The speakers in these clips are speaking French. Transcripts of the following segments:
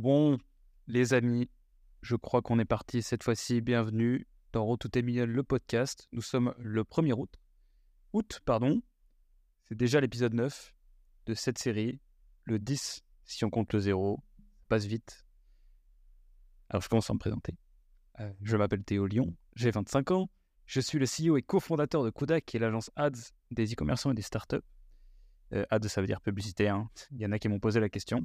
Bon, les amis, je crois qu'on est parti cette fois-ci. Bienvenue dans Road to le podcast. Nous sommes le 1er août. Août, pardon. C'est déjà l'épisode 9 de cette série. Le 10, si on compte le 0. passe vite. Alors, je commence à me présenter. Euh, je m'appelle Théo Lyon, j'ai 25 ans. Je suis le CEO et cofondateur de Kodak, qui est l'agence ads des e-commerçants et des startups. Euh, ads, ça veut dire publicité. Hein. Il y en a qui m'ont posé la question.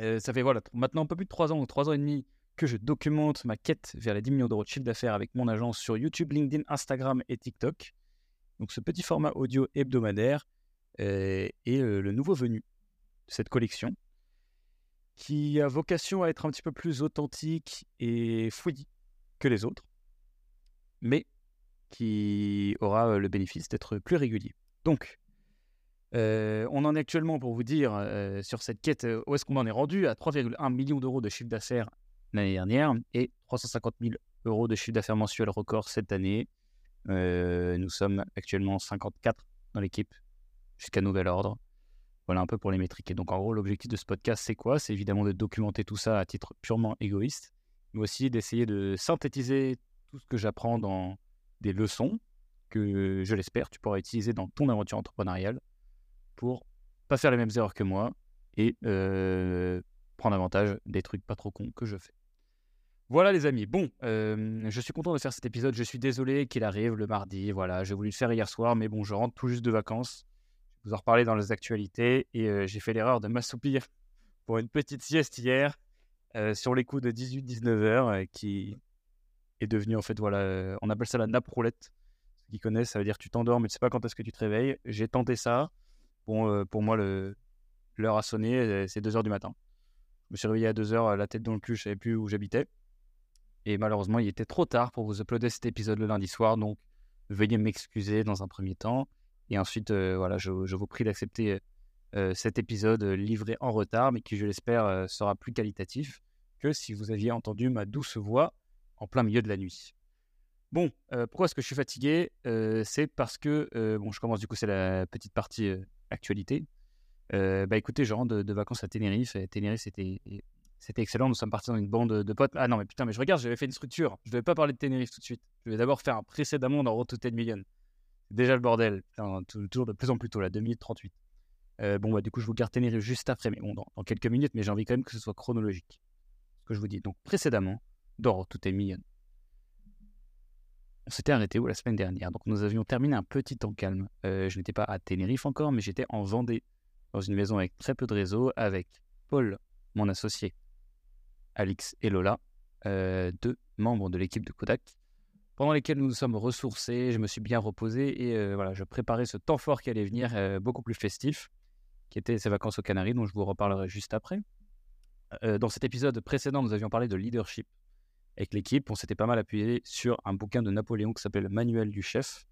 Euh, ça fait voilà, maintenant un peu plus de 3 ans ou 3 ans et demi que je documente ma quête vers les 10 millions d'euros de chiffre d'affaires avec mon agence sur YouTube, LinkedIn, Instagram et TikTok. Donc ce petit format audio hebdomadaire est le nouveau venu de cette collection qui a vocation à être un petit peu plus authentique et fouillis que les autres, mais qui aura le bénéfice d'être plus régulier. Donc, on en est actuellement, pour vous dire, sur cette quête, où est-ce qu'on en est rendu À 3,1 millions d'euros de chiffre d'affaires l'année dernière et 350 000 euros de chiffre d'affaires mensuel record cette année. nous sommes actuellement 54 dans l'équipe, jusqu'à nouvel ordre. Voilà un peu pour les métriques. Et donc, en gros, l'objectif de ce podcast, c'est quoi? C'est évidemment de documenter tout ça à titre purement égoïste, mais aussi d'essayer de synthétiser tout ce que j'apprends dans des leçons que, je l'espère, tu pourras utiliser dans ton aventure entrepreneuriale pour pas faire les mêmes erreurs que moi et euh, prendre avantage des trucs pas trop cons que je fais. Voilà les amis, bon, euh, je suis content de faire cet épisode, je suis désolé qu'il arrive le mardi, voilà, j'ai voulu le faire hier soir, mais bon, je rentre tout juste de vacances, je vais vous en reparler dans les actualités, et euh, j'ai fait l'erreur de m'assoupir pour une petite sieste hier, sur les coups de 18-19 heures, qui est devenue en fait, voilà, on appelle ça la nappe roulette, ceux qui connaissent, ça veut dire tu t'endors mais tu sais pas quand est-ce que tu te réveilles, j'ai tenté ça, Bon, euh, pour moi, l'heure a sonné, euh, c'est 2h du matin. Je me suis réveillé à 2h, la tête dans le cul, je savais plus où j'habitais. Et malheureusement, il était trop tard pour vous uploader cet épisode le lundi soir, donc veuillez m'excuser dans un premier temps. Et ensuite, euh, voilà, je, vous prie d'accepter cet épisode livré en retard, mais qui, je l'espère, sera plus qualitatif que si vous aviez entendu ma douce voix en plein milieu de la nuit. Bon, pourquoi est-ce que je suis fatigué? C'est parce que, bon, je commence du coup, c'est la petite partie actualité. Euh, bah écoutez, je rentre de, vacances à Tenerife. Tenerife, c'était, c'était excellent. Nous sommes partis dans une bande de potes. Ah non, mais putain, mais je regarde, j'avais fait une structure. Je ne vais pas parler de Tenerife tout de suite. Je vais d'abord faire un précédemment dans Road to 10 Million. Déjà le bordel. toujours de plus en plus tôt, là, 2 minutes 38. Euh, bon, bah, du coup, je vous garde Tenerife juste après, mais bon, dans, quelques minutes, mais j'ai envie quand même que ce soit chronologique. Ce que je vous dis. Donc, précédemment, dans Road to 10 Million. On s'était arrêté où la semaine dernière? Donc nous avions terminé un petit temps calme. Euh, je n'étais pas à Tenerife encore, mais j'étais en Vendée, dans une maison avec très peu de réseau, avec Paul, mon associé, Alix et Lola, euh, deux membres de l'équipe de Kodak, pendant lesquels nous nous sommes ressourcés. Je me suis bien reposé et euh, voilà, je préparais ce temps fort qui allait venir, beaucoup plus festif, qui était ces vacances aux Canaries, dont je vous reparlerai juste après. dans cet épisode précédent, nous avions parlé de leadership avec l'équipe, on s'était pas mal appuyé sur un bouquin de Napoléon qui s'appelle Manuel du chef,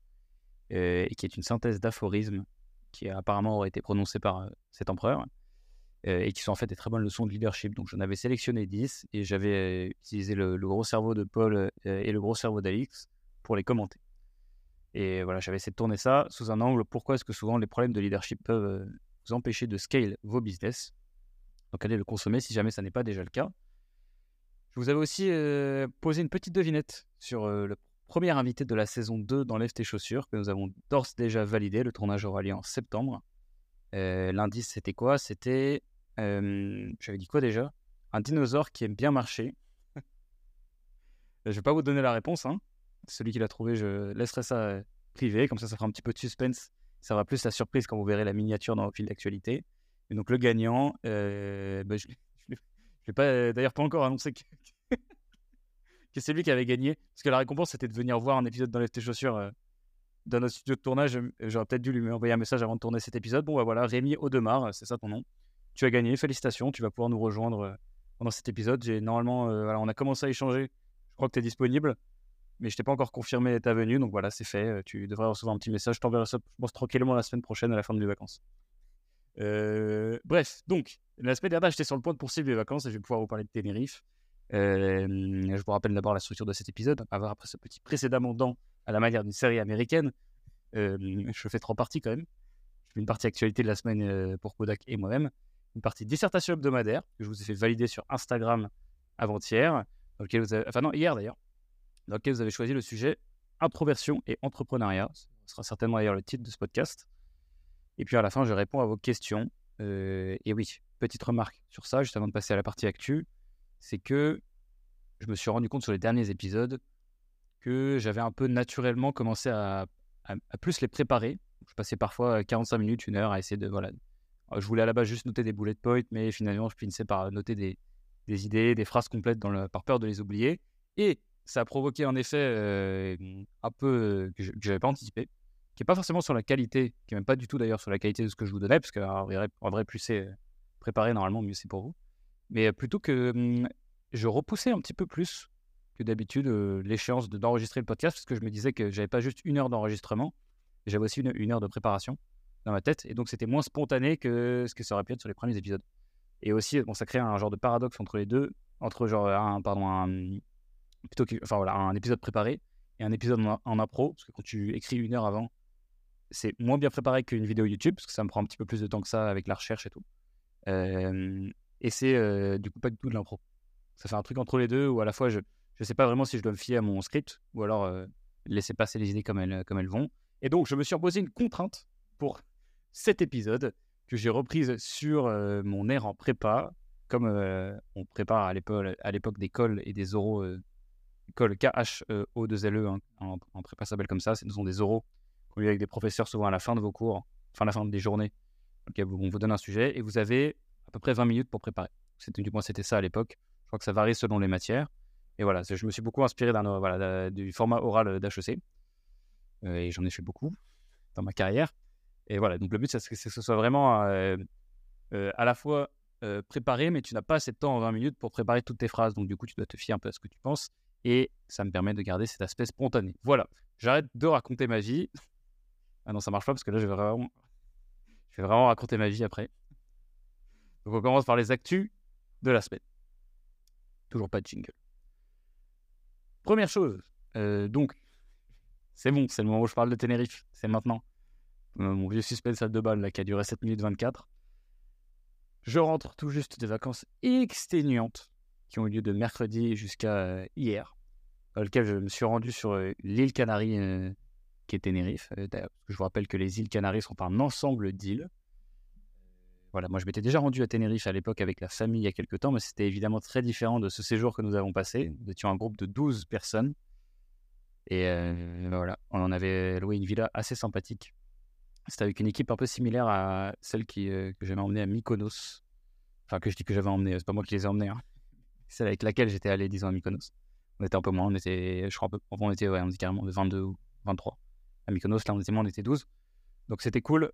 euh, et qui est une synthèse d'aphorismes qui apparemment aurait été prononcé par euh, cet empereur, euh, et qui sont en fait des très bonnes leçons de leadership. Donc j'en avais sélectionné 10, et j'avais utilisé le, gros cerveau de Paul et le gros cerveau d'Alix pour les commenter. Et voilà, j'avais essayé de tourner ça sous un angle. Pourquoi est-ce que souvent les problèmes de leadership peuvent vous empêcher de scale vos business? Donc allez le consommer si jamais ça n'est pas déjà le cas. Je vous avais aussi posé une petite devinette sur le premier invité de la saison 2 dans tes chaussures, que nous avons d'ores déjà validé. Le tournage aura lieu en septembre. L'indice, c'était quoi? C'était. J'avais dit quoi déjà? Un dinosaure qui aime bien marcher. je vais pas vous donner la réponse. Hein. Celui qui l'a trouvé, je laisserai ça privé. Comme ça, ça fera un petit peu de suspense. Ça va plus la surprise quand vous verrez la miniature dans le fil d'actualité. Et donc, le gagnant, bah, je, je n'ai pas euh, d'ailleurs pas encore annoncé que, c'est lui qui avait gagné. Parce que la récompense, c'était de venir voir un épisode dans les tes chaussures euh, dans notre studio de tournage. J'aurais peut-être dû lui envoyer un message avant de tourner cet épisode. Bon, bah voilà, Rémi Audemars, c'est ça ton nom. Tu as gagné, félicitations. Tu vas pouvoir nous rejoindre euh, pendant cet épisode. J'ai normalement, voilà, on a commencé à échanger. Je crois que tu es disponible, mais je t'ai pas encore confirmé ta venue. Donc voilà, c'est fait. Tu devrais recevoir un petit message. Je t'enverrai ça, je pense, tranquillement la semaine prochaine à la fin de mes vacances. Bref, donc, la semaine j'étais sur le point de poursuivre les vacances et je vais pouvoir vous parler de Tenerife. Je vous rappelle d'abord la structure de cet épisode. Avoir après ce petit précédemment dans à la manière d'une série américaine. Je fais trois parties quand même. Je une partie actualité de la semaine pour Kodak et moi-même. une partie dissertation hebdomadaire que je vous ai fait valider sur Instagram avant-hier, dans lequel vous avez, enfin non, hier d'ailleurs, dans lequel vous avez choisi le sujet introversion et entrepreneuriat. Ce sera certainement d'ailleurs le titre de ce podcast. Et puis à la fin, je réponds à vos questions. Euh, et oui, petite remarque sur ça, juste avant de passer à la partie actu, c'est que je me suis rendu compte sur les derniers épisodes que j'avais un peu naturellement commencé à, plus les préparer. Je passais parfois 45 minutes, une heure à essayer de. Voilà. Je voulais à la base juste noter des bullet points, mais finalement, je finissais par noter des, idées, des phrases complètes par peur de les oublier. Et ça a provoqué un effet euh, un peu euh, que je n'avais pas anticipé, qui n'est pas forcément sur la qualité, qui n'est même pas du tout d'ailleurs sur la qualité de ce que je vous donnais, parce qu'en vrai, en vrai, plus c'est préparé, normalement, mieux c'est pour vous. Mais plutôt que hum, je repoussais un petit peu plus que d'habitude euh, l'échéance d'enregistrer le podcast, parce que je me disais que j'avais pas juste une heure d'enregistrement, j'avais aussi une, heure de préparation dans ma tête, et donc c'était moins spontané que ce que ça aurait pu être sur les premiers épisodes. Et aussi, bon, ça crée un genre de paradoxe entre les deux, entre genre un, pardon, plutôt enfin voilà, un épisode préparé et un épisode en impro, parce que quand tu écris une heure avant, c'est moins bien préparé qu'une vidéo YouTube, parce que ça me prend un petit peu plus de temps que ça avec la recherche et tout. et c'est du coup pas du tout de l'impro. Ça fait un truc entre les deux où à la fois je ne sais pas vraiment si je dois me fier à mon script ou alors laisser passer les idées comme elles, comme elles vont. Et donc je me suis imposé une contrainte pour cet épisode que j'ai reprise sur mon air en prépa, comme on prépare à l'époque des cols et des oraux école KHO2LE e, hein, en, en, prépa s'appelle comme ça. Ce sont des oraux lit avec des professeurs souvent à la fin de vos cours, enfin à la fin des journées. Donc on vous donne un sujet et vous avez à peu près 20 minutes pour préparer. Du moins, c'était ça à l'époque. Je crois que ça varie selon les matières. Et voilà, je me suis beaucoup inspiré voilà, du format oral d'HEC. Euh, et j'en ai fait beaucoup dans ma carrière. Et voilà, donc le but, c'est que ce soit vraiment euh, euh, à la fois préparé, mais tu n'as pas assez de temps en 20 minutes pour préparer toutes tes phrases. Donc du coup, tu dois te fier un peu à ce que tu penses et ça me permet de garder cet aspect spontané. Voilà, j'arrête de raconter ma vie. Ah non, ça marche pas parce que là, je vais vraiment, je vais vraiment raconter ma vie après. Donc on commence par les actus de la semaine. Toujours pas de jingle. Première chose, euh, donc, c'est bon, c'est le moment où je parle de Tenerife, c'est maintenant. Euh, mon vieux suspense à deux balles là, qui a duré 7 minutes 24. Je rentre tout juste des vacances exténuantes qui ont eu lieu de mercredi jusqu'à euh, hier, dans lequel je me suis rendu sur l'île Canarie euh, qui est Tenerife. je vous rappelle que les îles Canaries sont un ensemble d'îles. Voilà, moi je m'étais déjà rendu à Tenerife à l'époque avec la famille il y a quelques temps, mais c'était évidemment très différent de ce séjour que nous avons passé. Nous étions un groupe de 12 personnes. Et voilà, on en avait loué une villa assez sympathique. C'était avec une équipe un peu similaire à celle qui, que j'avais emmenée à Mykonos. Enfin, que je dis que j'avais emmené, c'est pas moi qui les ai emmenés. Hein celle avec laquelle j'étais allé, disons, à Mykonos. On était un peu moins, on était, je crois, on était, ouais, on était carrément de 22 ou 23. À Mykonos, là, on était on était 12. Donc c'était cool.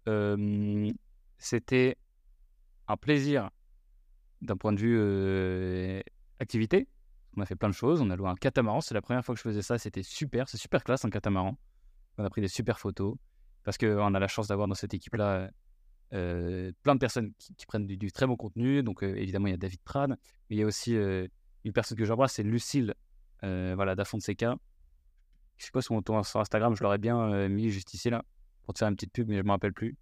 c'était un plaisir d'un point de vue activité. On a fait plein de choses. On a loué un catamaran. C'est la première fois que je faisais ça. C'était super. C'est super classe, un catamaran. On a pris des super photos. Parce qu'on a la chance d'avoir dans cette équipe-là euh, plein de personnes qui, prennent du, très bon contenu. Donc, euh, évidemment, il y a David Tran, mais il y a aussi euh, une personne que j'embrasse, c'est Lucille voilà, d'Afonseca. Je sais pas sur, sur Instagram, je l'aurais bien mis juste ici, là, pour te faire une petite pub, mais je me rappelle plus.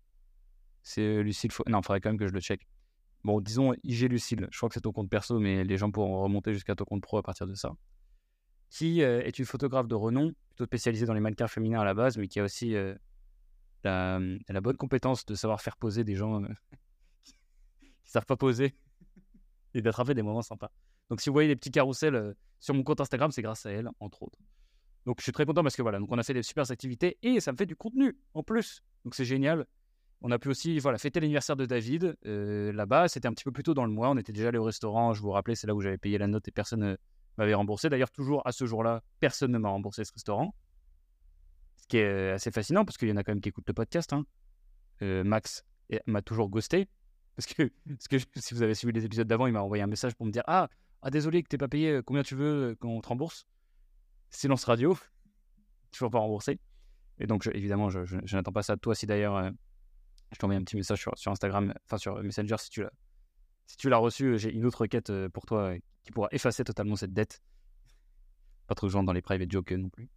C'est Lucille. Non, il faudrait quand même que je le check. Bon, disons IG Lucille. Je crois que c'est ton compte perso, mais les gens pourront remonter jusqu'à ton compte pro à partir de ça. Qui est une photographe de renom, plutôt spécialisée dans les mannequins féminins à la base, mais qui a aussi la, bonne compétence de savoir faire poser des gens euh, qui savent pas poser et d'attraper des moments sympas. Donc si vous voyez des petits carousels euh, sur mon compte Instagram, c'est grâce à elle, entre autres. Donc je suis très content parce que voilà, donc on a fait des super activités et ça me fait du contenu en plus. Donc c'est génial. On a pu aussi voilà, fêter l'anniversaire de David euh, là-bas. C'était un petit peu plus tôt dans le mois. On était déjà allé au restaurant. Je vous rappelais, c'est là où j'avais payé la note et personne ne m'avait remboursé. D'ailleurs, toujours à ce jour-là, personne ne m'a remboursé ce restaurant qui est assez fascinant parce qu'il y en a quand même qui écoutent le podcast. Hein. Euh, Max m'a toujours ghosté. Parce que, parce que si vous avez suivi les épisodes d'avant, il m'a envoyé un message pour me dire Ah, ah désolé que t'es pas payé, combien tu veux qu'on te rembourse? Silence radio, toujours pas remboursé. Et donc, évidemment, je, n'attends pas ça de toi. Si d'ailleurs, euh, je t'envoie un petit message sur, Instagram, enfin sur Messenger, si tu l'as si tu l'as reçu, j'ai une autre requête euh, pour toi qui pourra effacer totalement cette dette. Pas trop de gens dans les private jokes non plus.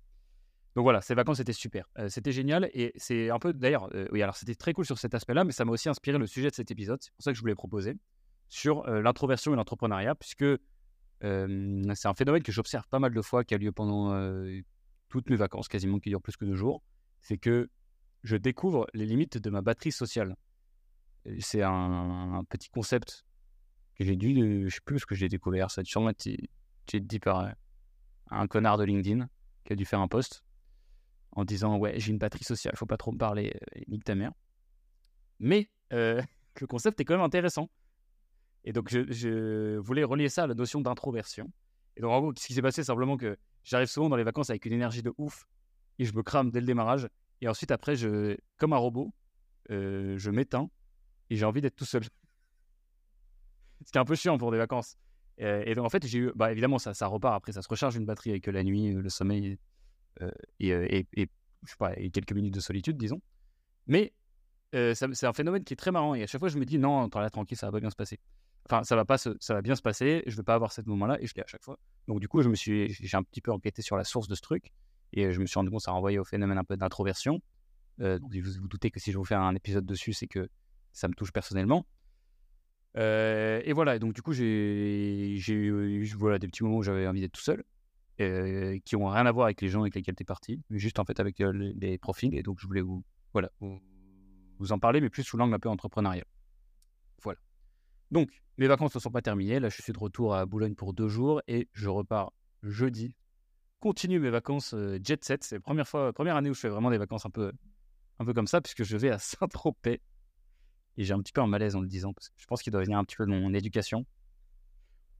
Donc voilà, ces vacances étaient super. Euh, c'était génial et c'est un peu d'ailleurs, euh, oui, alors c'était très cool sur cet aspect-là, mais ça m'a aussi inspiré le sujet de cet épisode. C'est pour ça que je voulais proposer sur euh, l'introversion et l'entrepreneuriat, puisque c'est un phénomène que j'observe pas mal de fois, qui a lieu pendant toutes mes vacances, quasiment qui durent plus que deux jours. C'est que je découvre les limites de ma batterie sociale. C'est un, petit concept que j'ai dû, je sais plus ce que j'ai découvert, ça sûrement été dit par un connard de LinkedIn qui a dû faire un post en disant ouais j'ai une batterie sociale, faut pas trop me parler, euh, nique ta mère. Mais euh, le concept est quand même intéressant. Et donc je, voulais relier ça à la notion d'introversion. Et donc en gros, ce qui s'est passé, simplement que j'arrive souvent dans les vacances avec une énergie de ouf et je me crame dès le démarrage. Et ensuite après, je, comme un robot, euh, je m'éteins et j'ai envie d'être tout seul. ce qui est un peu chiant pour des vacances. Et, donc en fait, j'ai eu, bah évidemment ça, repart après, ça se recharge une batterie avec la nuit, le sommeil euh, euh, et, et quelques minutes de solitude, disons. Mais euh, c'est un phénomène qui est très marrant. Et à chaque fois, je me dis, non, tranquille, ça va pas bien se passer. Enfin, ça va, pas ça va bien se passer, je vais pas avoir ce moment-là, et je l'ai à chaque fois. Donc, du coup, je me suis, j'ai un petit peu enquêté sur la source de ce truc, et je me suis rendu compte que ça renvoyait au phénomène un peu d'introversion. donc, vous vous doutez que si je vous fais un épisode dessus, c'est que ça me touche personnellement. et voilà, donc du coup, j'ai eu voilà, des petits moments où j'avais envie d'être tout seul. Euh, qui ont rien à voir avec les gens avec lesquels tu es parti, juste en fait avec euh, les, profils. Et donc, je voulais vous, voilà, vous, en parler, mais plus sous l'angle un peu entrepreneurial. Voilà. Donc, mes vacances ne sont pas terminées. Là, je suis de retour à Boulogne pour deux jours et je repars jeudi. Continue mes vacances euh, jet set. C'est la première, fois, première année où je fais vraiment des vacances un peu, un peu comme ça, puisque je vais à Saint-Tropez. Et j'ai un petit peu un malaise en le disant, parce que je pense qu'il doit venir un petit peu de mon éducation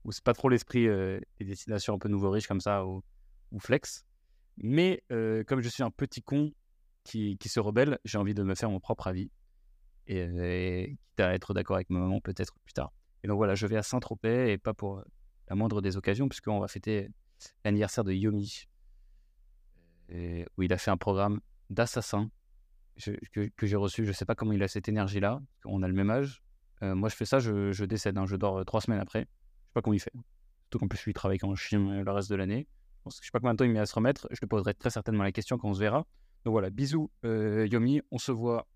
où c'est pas trop l'esprit euh, des destinations un peu nouveau riches comme ça ou, flex. Mais euh, comme je suis un petit con qui, qui se rebelle, j'ai envie de me faire mon propre avis et, quitte à être d'accord avec ma maman peut-être plus tard. Et donc voilà, je vais à Saint-Tropez et pas pour la moindre des occasions puisqu'on va fêter l'anniversaire de Yomi où il a fait un programme d'assassin que, j'ai reçu. Je sais pas comment il a cette énergie-là. On a le même âge. Euh, moi, je fais ça, je, je décède. Hein. je dors trois semaines après sais pas comment il fait. Surtout qu'en plus, lui, il travaille en Chine euh, le reste de l'année. Je sais pas combien de temps il met à se remettre. Je te poserai très certainement la question quand on se verra. Donc voilà, bisous euh, Yomi. On se voit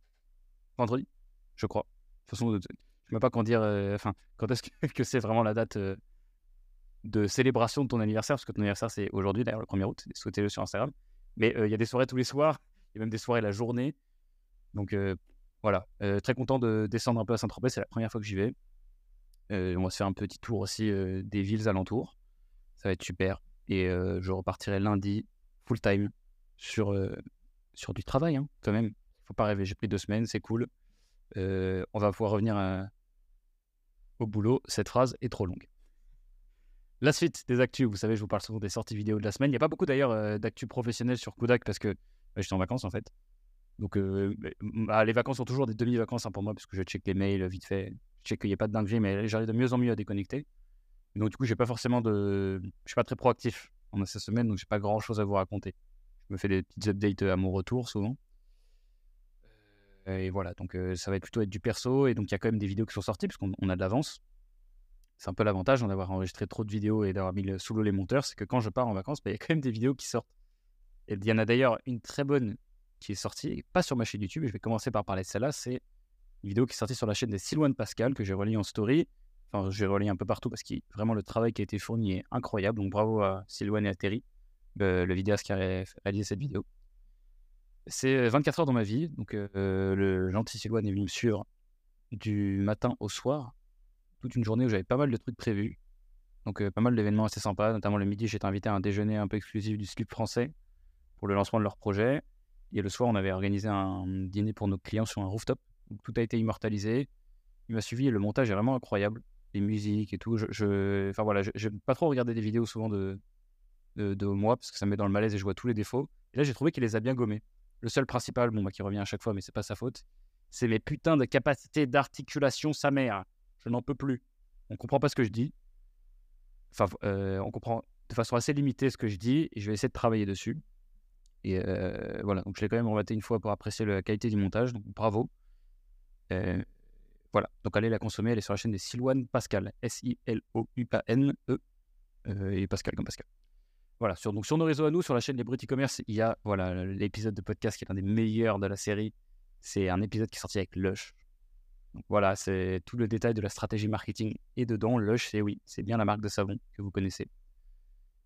vendredi, je crois. De toute façon, je ne sais pas quand dire. Euh, enfin, quand est-ce que, c'est vraiment la date de célébration de ton anniversaire Parce que ton anniversaire, c'est aujourd'hui, d'ailleurs, le 1er août. Souhaitez-le sur Instagram. Mais il y a des soirées tous les soirs. Il y a même des soirées la journée. Donc voilà, très content de descendre un peu à Saint-Tropez. C'est la première fois que j'y vais. Euh, on va se faire un petit tour aussi euh, des villes alentours. Ça va être super. Et euh, je repartirai lundi full time sur, sur du travail hein, quand même. Faut pas rêver. J'ai pris deux semaines, c'est cool. On va pouvoir revenir au boulot. Cette phrase est trop longue. La suite des actus, vous savez, je vous parle souvent des sorties vidéo de la semaine. Il n'y a pas beaucoup d'ailleurs d'actus professionnelles sur Kodak parce que bah, j'étais en vacances en fait. Donc bah, les vacances sont toujours des demi-vacances hein, pour moi parce que je check les mails vite fait. Je sais qu'il n'y a pas de dinguerie, mais j'arrive de mieux en mieux à déconnecter. donc, du coup, j'ai pas forcément de. Je suis pas très proactif pendant cette semaine, donc j'ai pas grand chose à vous raconter. Je me fais des petites updates à mon retour souvent. Euh, et voilà, donc ça va plutôt être du perso. Et donc, il y a quand même des vidéos qui sont sorties, parce a de l'avance. C'est un peu l'avantage d'avoir enregistré trop de vidéos et d'avoir mis sous l'eau les monteurs, c'est que quand je pars en vacances, bah, il y a quand même des vidéos qui sortent. Et il y en a d'ailleurs une très bonne qui est sortie, pas sur ma chaîne YouTube, et je vais commencer par parler de celle-là, c'est une vidéo qui est sortie sur la chaîne des Silouane Pascal, que j'ai relié en story. Enfin, j'ai relié un peu partout parce que vraiment le travail qui a été fourni est incroyable. Donc bravo à Silouane et à Terry, le, le vidéaste qui a réalisé cette vidéo. C'est 24 heures dans ma vie. Donc le gentil Silouane est venu me suivre du matin au soir, toute une journée où j'avais pas mal de trucs prévus. Donc pas mal d'événements assez sympas, notamment le midi, j'étais invité à un déjeuner un peu exclusif du slip français pour le lancement de leur projet. Et le soir, on avait organisé un dîner pour nos clients sur un rooftop tout a été immortalisé. Il m'a suivi et le montage est vraiment incroyable. Les musiques et tout. Je, Enfin voilà, je pas trop regardé des vidéos souvent de, moi parce que ça me met dans le malaise et je vois tous les défauts. Là, j'ai trouvé qu'il les a bien gommés. Le seul principal, bon, bah, qui revient à chaque fois, mais c'est pas sa faute, c'est mes putains de capacités d'articulation, sa mère. Je n'en peux plus. On comprend pas ce que je dis. Enfin, euh, on comprend de façon assez limitée ce que je dis je vais essayer de travailler dessus. Et euh, voilà, donc je l'ai quand même rematé une fois pour apprécier la qualité du montage, donc bravo. Euh, voilà, donc allez la consommer, elle est sur la chaîne des Silouane Pascal, S-I-L-O-U-A-N-E, et Pascal comme Pascal. Voilà, sur, donc sur nos réseaux à nous, sur la chaîne Les Bruts e-commerce, il y a voilà, l'épisode de podcast qui est l'un des meilleurs de la série. C'est un épisode qui est sorti avec Lush. Voilà, c'est tout le détail de la stratégie marketing. Et dedans, Lush, c'est oui, c'est bien la marque de savon que vous connaissez.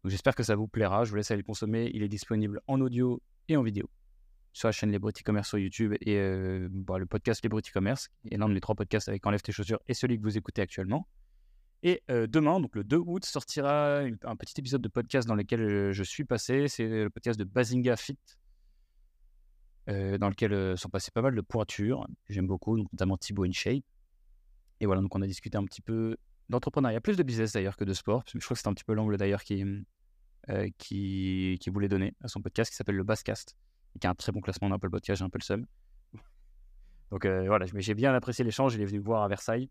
J'espère que ça vous plaira. Je vous laisse aller le consommer. Il est disponible en audio et en vidéo sur la chaîne Les Bruts e-commerce sur YouTube et euh, bah, le podcast Les Bruts e-commerce, et l'un de mes trois podcasts avec Enlève tes chaussures et celui que vous écoutez actuellement. Et demain, donc le 2 août, sortira un petit épisode de podcast dans lequel je suis passé. C'est le podcast de Bazinga Fit, dans lequel sont passés pas mal de pointures j'aime beaucoup, notamment Thibaut InShape. Et voilà, donc on a discuté un petit peu d'entrepreneuriat, plus de business d'ailleurs que de sport. Je crois que c'est un petit peu l'angle d'ailleurs qui, qui, qui voulait donner à son podcast qui s'appelle le Basscast qui a un très bon classement dans Apple Podcast, j'ai un peu le seum. Donc voilà, mais j'ai bien apprécié l'échange. Il est venu me voir à Versailles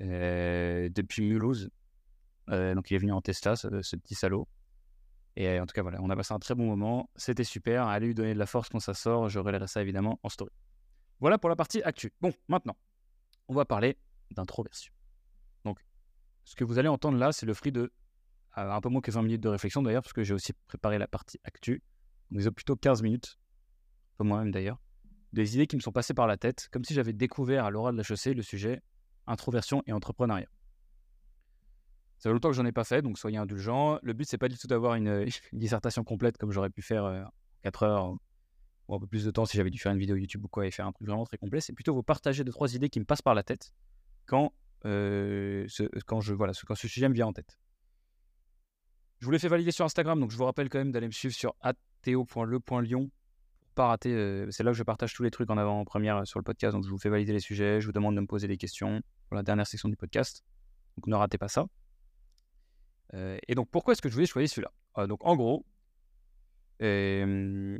depuis Mulhouse. Euh, donc il est venu en Tesla, ce, petit salaud. Et en tout cas, voilà, on a passé un très bon moment. C'était super. Allez lui donner de la force quand ça sort. Je relayerai ça évidemment en story. Voilà pour la partie actu. Bon, maintenant, on va parler d'introversion. Donc, ce que vous allez entendre là, c'est le fruit de un peu moins que 20 minutes de réflexion d'ailleurs, parce que j'ai aussi préparé la partie actu ont plutôt 15 minutes, pas moi-même d'ailleurs, des idées qui me sont passées par la tête, comme si j'avais découvert à l'oral de la chaussée le sujet introversion et entrepreneuriat. Ça fait longtemps que j'en ai pas fait, donc soyez indulgents. Le but, c'est pas du tout d'avoir une, dissertation complète comme j'aurais pu faire euh, en 4 heures ou un peu plus de temps si j'avais dû faire une vidéo YouTube ou quoi et faire un truc vraiment très complet. C'est plutôt vous partager deux, trois idées qui me passent par la tête quand, euh, ce, quand, je, voilà, quand ce sujet me vient en tête. Je vous l'ai fait valider sur Instagram, donc je vous rappelle quand même d'aller me suivre sur théo.le.lion pour pas rater. C'est là que je partage tous les trucs en avant-première sur le podcast. Donc je vous fais valider les sujets, je vous demande de me poser des questions pour la dernière section du podcast. Donc ne ratez pas ça. Et donc pourquoi est-ce que je voulais choisir celui-là? Donc en gros, je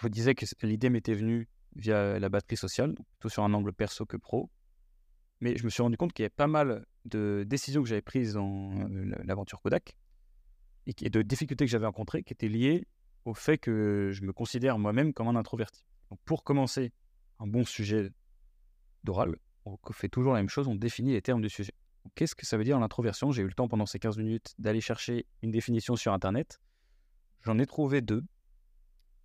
vous disais que l'idée m'était venue via la batterie sociale, plutôt sur un angle perso que pro. Mais je me suis rendu compte qu'il y avait pas mal de décisions que j'avais prises dans l'aventure Kodak et de difficultés que j'avais rencontrées qui étaient liées au fait que je me considère moi-même comme un introverti. Donc pour commencer un bon sujet d'oral, on fait toujours la même chose, on définit les termes du sujet. Qu'est-ce que ça veut dire l'introversion? J'ai eu le temps pendant ces 15 minutes d'aller chercher une définition sur Internet. J'en ai trouvé deux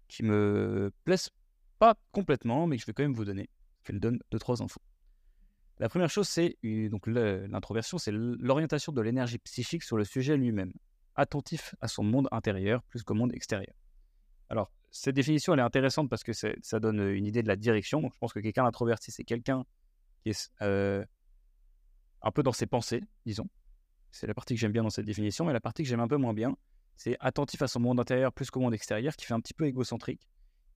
qui me plaisent pas complètement, mais que je vais quand même vous donner. Je le donne deux, trois infos. La première chose, c'est donc l'introversion, c'est l'orientation de l'énergie psychique sur le sujet lui-même attentif à son monde intérieur plus qu'au monde extérieur. Alors, cette définition, elle est intéressante parce que ça donne une idée de la direction. Donc, je pense que quelqu'un d'introverti, c'est quelqu'un qui est euh, un peu dans ses pensées, disons. C'est la partie que j'aime bien dans cette définition. Mais la partie que j'aime un peu moins bien, c'est attentif à son monde intérieur plus qu'au monde extérieur, qui fait un petit peu égocentrique,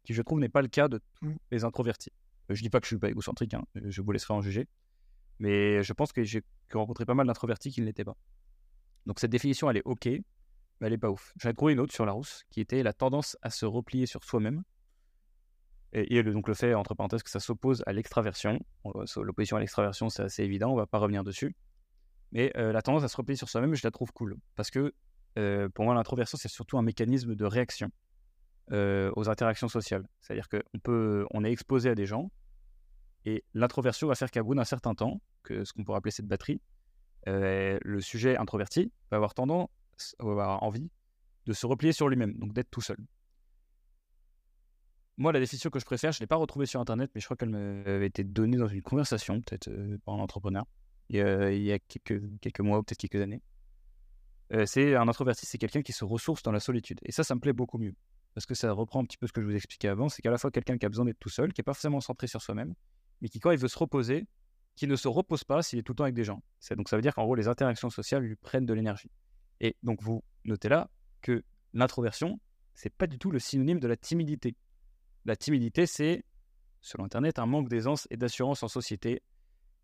qui je trouve n'est pas le cas de tous les introvertis. Euh, je dis pas que je suis pas égocentrique, hein, je vous laisserai en juger. Mais je pense que j'ai rencontré pas mal d'introvertis qui ne l'étaient pas. Donc cette définition, elle est OK, elle est pas ouf. J'en ai trouvé une autre sur la rousse qui était la tendance à se replier sur soi-même. Et, donc le fait, entre parenthèses, que ça s'oppose à l'extraversion. L'opposition à l'extraversion, c'est assez évident, on va pas revenir dessus. Mais euh, la tendance à se replier sur soi-même, je la trouve cool. Parce que euh, pour moi, l'introversion, c'est surtout un mécanisme de réaction euh, aux interactions sociales. C'est-à-dire qu'on on est exposé à des gens, et l'introversion va faire qu'à bout d'un certain temps, que ce qu'on pourrait appeler cette batterie, le sujet introverti va avoir tendance, avoir envie de se replier sur lui-même, donc d'être tout seul. Moi, la définition que je préfère, je ne l'ai pas retrouvée sur Internet, mais je crois qu'elle m'avait été donnée dans une conversation, peut-être euh, par un entrepreneur, il y a, a quelques, mois ou peut-être quelques années. Euh, c'est un introverti, c'est quelqu'un qui se ressource dans la solitude. Et ça, ça me plaît beaucoup mieux. Parce que ça reprend un petit peu ce que je vous expliquais avant, c'est qu'à la fois quelqu'un qui a besoin d'être tout seul, qui n'est pas forcément centré sur soi-même, mais qui, quand il veut se reposer, qui ne se repose pas s'il est tout le temps avec des gens. Donc ça veut dire qu'en gros, les interactions sociales lui prennent de l'énergie. Et donc vous notez là que l'introversion, c'est pas du tout le synonyme de la timidité. La timidité, c'est, selon Internet, un manque d'aisance et d'assurance en société,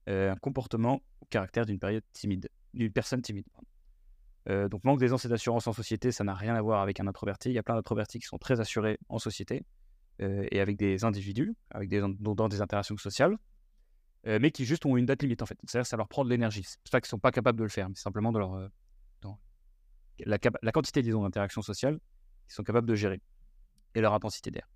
euh, un comportement au caractère d'une période timide, d'une personne timide. Euh, donc manque d'aisance et d'assurance en société, ça n'a rien à voir avec un introverti. Il y a plein d'introvertis qui sont très assurés en société euh, et avec des individus, avec dans des interactions sociales. Mais qui juste ont une date limite en fait. C'est-à-dire que ça leur prend de l'énergie. C'est pour ça qu'ils ne sont pas capables de le faire, mais simplement de leur, la, quantité, disons, d'interactions sociales qu'ils sont capables de gérer et leur intensité d'air.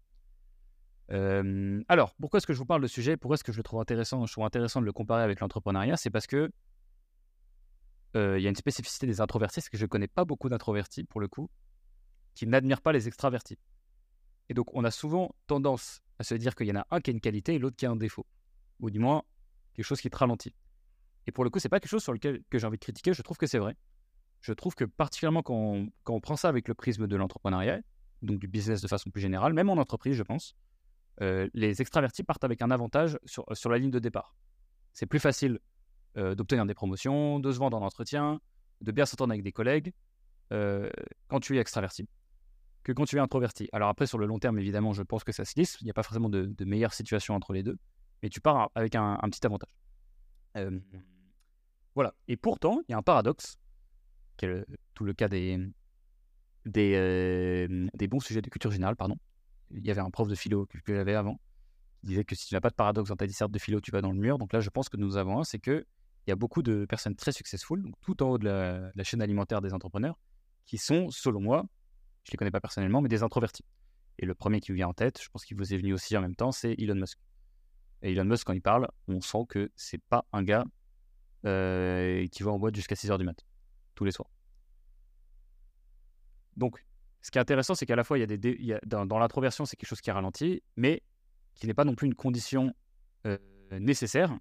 Euh, alors, pourquoi est-ce que je vous parle de ce sujet? Pourquoi est-ce que je le trouve intéressant? Je trouve intéressant de le comparer avec l'entrepreneuriat C'est parce que il y a une spécificité des introvertis, c'est que je ne connais pas beaucoup d'introvertis, pour le coup, qui n'admirent pas les extravertis. Et donc, on a souvent tendance à se dire qu'il y en a un qui a une qualité et l'autre qui a un défaut. Ou du moins, quelque chose qui te ralentit. Et pour le coup, c'est pas quelque chose sur lequel que j'ai envie de critiquer, je trouve que c'est vrai. Je trouve que particulièrement quand on, prend ça avec le prisme de l'entrepreneuriat, donc du business de façon plus générale, même en entreprise, je pense, euh, les extravertis partent avec un avantage sur, la ligne de départ. C'est plus facile euh, d'obtenir des promotions, de se vendre en entretien, de bien s'entendre avec des collègues euh, quand tu es extraverti que quand tu es introverti. Alors après, sur le long terme, évidemment, je pense que ça se lisse. Il n'y a pas forcément de meilleure situation entre les deux. Mais tu pars avec un, petit avantage. voilà. Et pourtant, il y a un paradoxe, qui est tout le cas des, des, des bons sujets de culture générale, pardon. Il y avait un prof de philo que, j'avais avant, qui disait que si tu n'as pas de paradoxe dans ta disserte de philo, tu vas dans le mur. Donc là, je pense que nous avons un, c'est que il y a beaucoup de personnes très successful, donc tout en haut de la, chaîne alimentaire des entrepreneurs, qui sont, selon moi, je ne les connais pas personnellement, mais des introvertis. Et le premier qui vous vient en tête, je pense qu'il vous est venu aussi en même temps, c'est Elon Musk. Et Elon Musk, quand il parle, on sent que c'est pas un gars euh, qui va en boîte jusqu'à 6h du mat, tous les soirs. Donc, ce qui est intéressant, c'est qu'à la fois, il y a des, dans, l'introversion, c'est quelque chose qui ralentit, mais qui n'est pas non plus une condition euh, nécessaire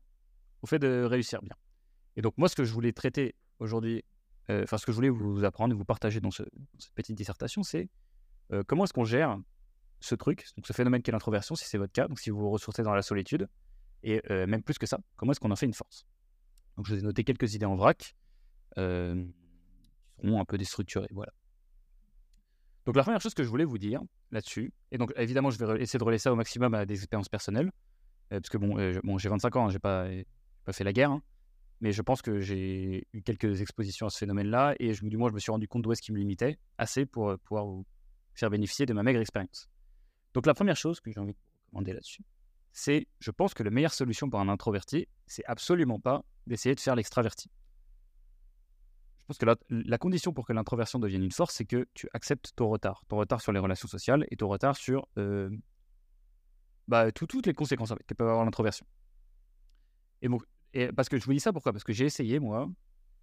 au fait de réussir bien. Et donc, moi, ce que je voulais traiter aujourd'hui, euh, enfin, ce que je voulais vous apprendre et vous partager dans, cette petite dissertation, c'est euh, comment est-ce qu'on gère ce truc, donc ce phénomène qu'est l'introversion, si c'est votre cas, donc si vous vous ressourcez dans la solitude, et même plus que ça, comment est-ce qu'on en fait une force? Donc, je vous ai noté quelques idées en vrac, un peu déstructurées, voilà. Donc la première chose que je voulais vous dire là-dessus, et donc évidemment je vais essayer de relayer ça au maximum à des expériences personnelles, euh, parce que bon, euh, bon j'ai 25 ans, hein, j'ai pas, pas fait la guerre, hein, mais je pense que j'ai eu quelques expositions à ce phénomène-là, et je, du moins je me suis rendu compte d'où est-ce qui me limitait, assez pour euh, pouvoir vous faire bénéficier de ma maigre expérience. Donc la première chose que j'ai envie de vous recommander là-dessus, c'est, je pense que la meilleure solution pour un introverti, c'est absolument pas d'essayer de faire l'extraverti pense que la, condition pour que l'introversion devienne une force, c'est que tu acceptes ton retard. Ton retard sur les relations sociales et ton retard sur euh, bah, toutes les conséquences que peut avoir l'introversion. Et, et, parce que je vous dis ça pourquoi? Parce que j'ai essayé, moi,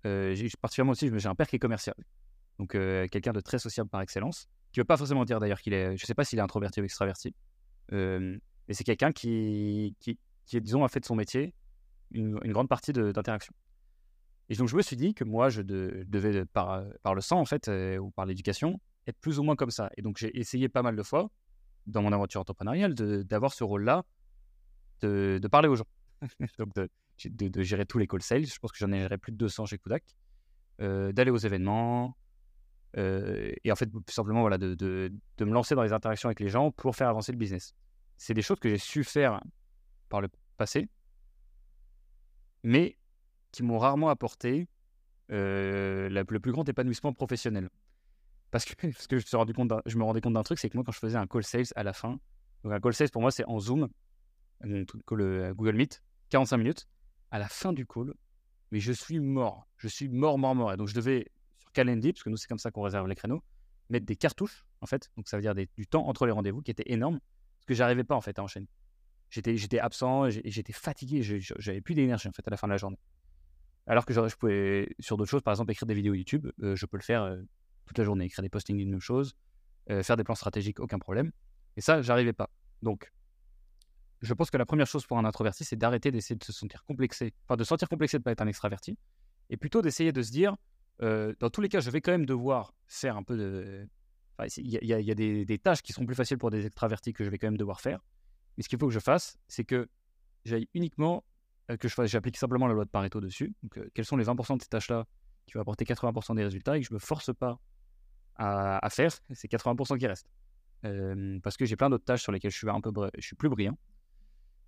euh, particulièrement aussi, j'ai un père qui est commercial. Donc euh, quelqu'un de très sociable par excellence, qui ne veut pas forcément dire d'ailleurs qu'il est, je ne sais pas s'il est introverti ou extraverti, mais c'est quelqu'un qui, disons, a fait de son métier une grande partie d'interaction. Et donc, je me suis dit que moi, je devais, par, par, le sang, en fait, euh, ou par l'éducation, être plus ou moins comme ça. Et donc, j'ai essayé pas mal de fois, dans mon aventure entrepreneuriale, d'avoir ce rôle-là, de, parler aux gens. donc, de, gérer tous les call sales. Je pense que j'en ai géré plus de 200 chez Kudak. Euh, d'aller aux événements. Euh, et en fait, tout simplement, voilà, de, me lancer dans les interactions avec les gens pour faire avancer le business. C'est des choses que j'ai su faire par le passé. Mais qui m'ont rarement apporté euh, le plus grand épanouissement professionnel. Parce que, parce que je, me rendais compte d'un truc, c'est que moi, quand je faisais un call sales à la fin, donc un call sales pour moi, c'est en Zoom, le euh, Google Meet, 45 minutes. À la fin du call, mais je suis mort. Je suis mort, mort, mort. Et donc, je devais, sur Calendly, parce que nous, c'est comme ça qu'on réserve les créneaux, mettre des cartouches, en fait. Donc, ça veut dire du temps entre les rendez-vous qui était énorme, parce que j'arrivais pas, en fait, à enchaîner. J'étais absent, j'étais fatigué, j'avais plus d'énergie, en fait, à la fin de la journée. Alors que je pouvais, sur d'autres choses, par exemple, écrire des vidéos YouTube, euh, je peux le faire euh, toute la journée, écrire des postings d'une même chose, euh, faire des plans stratégiques, aucun problème. Et ça, j'arrivais pas. Donc, je pense que la première chose pour un introverti, c'est d'arrêter d'essayer de se sentir complexé, enfin de sentir complexé de ne pas être un extraverti, et plutôt d'essayer de se dire, dans tous les cas, je vais quand même devoir faire un peu de... Il y, a, des, des, tâches qui seront plus faciles pour des extravertis que je vais quand même devoir faire. Mais ce qu'il faut que je fasse, c'est que j'aille uniquement que je j'applique simplement la loi de Pareto dessus. Euh, quelles sont les 20% de ces tâches-là qui vont apporter 80% des résultats et que je ne me force pas à, faire ces 80% qui restent. Euh, parce que j'ai plein d'autres tâches sur lesquelles je suis un peu je suis plus brillant,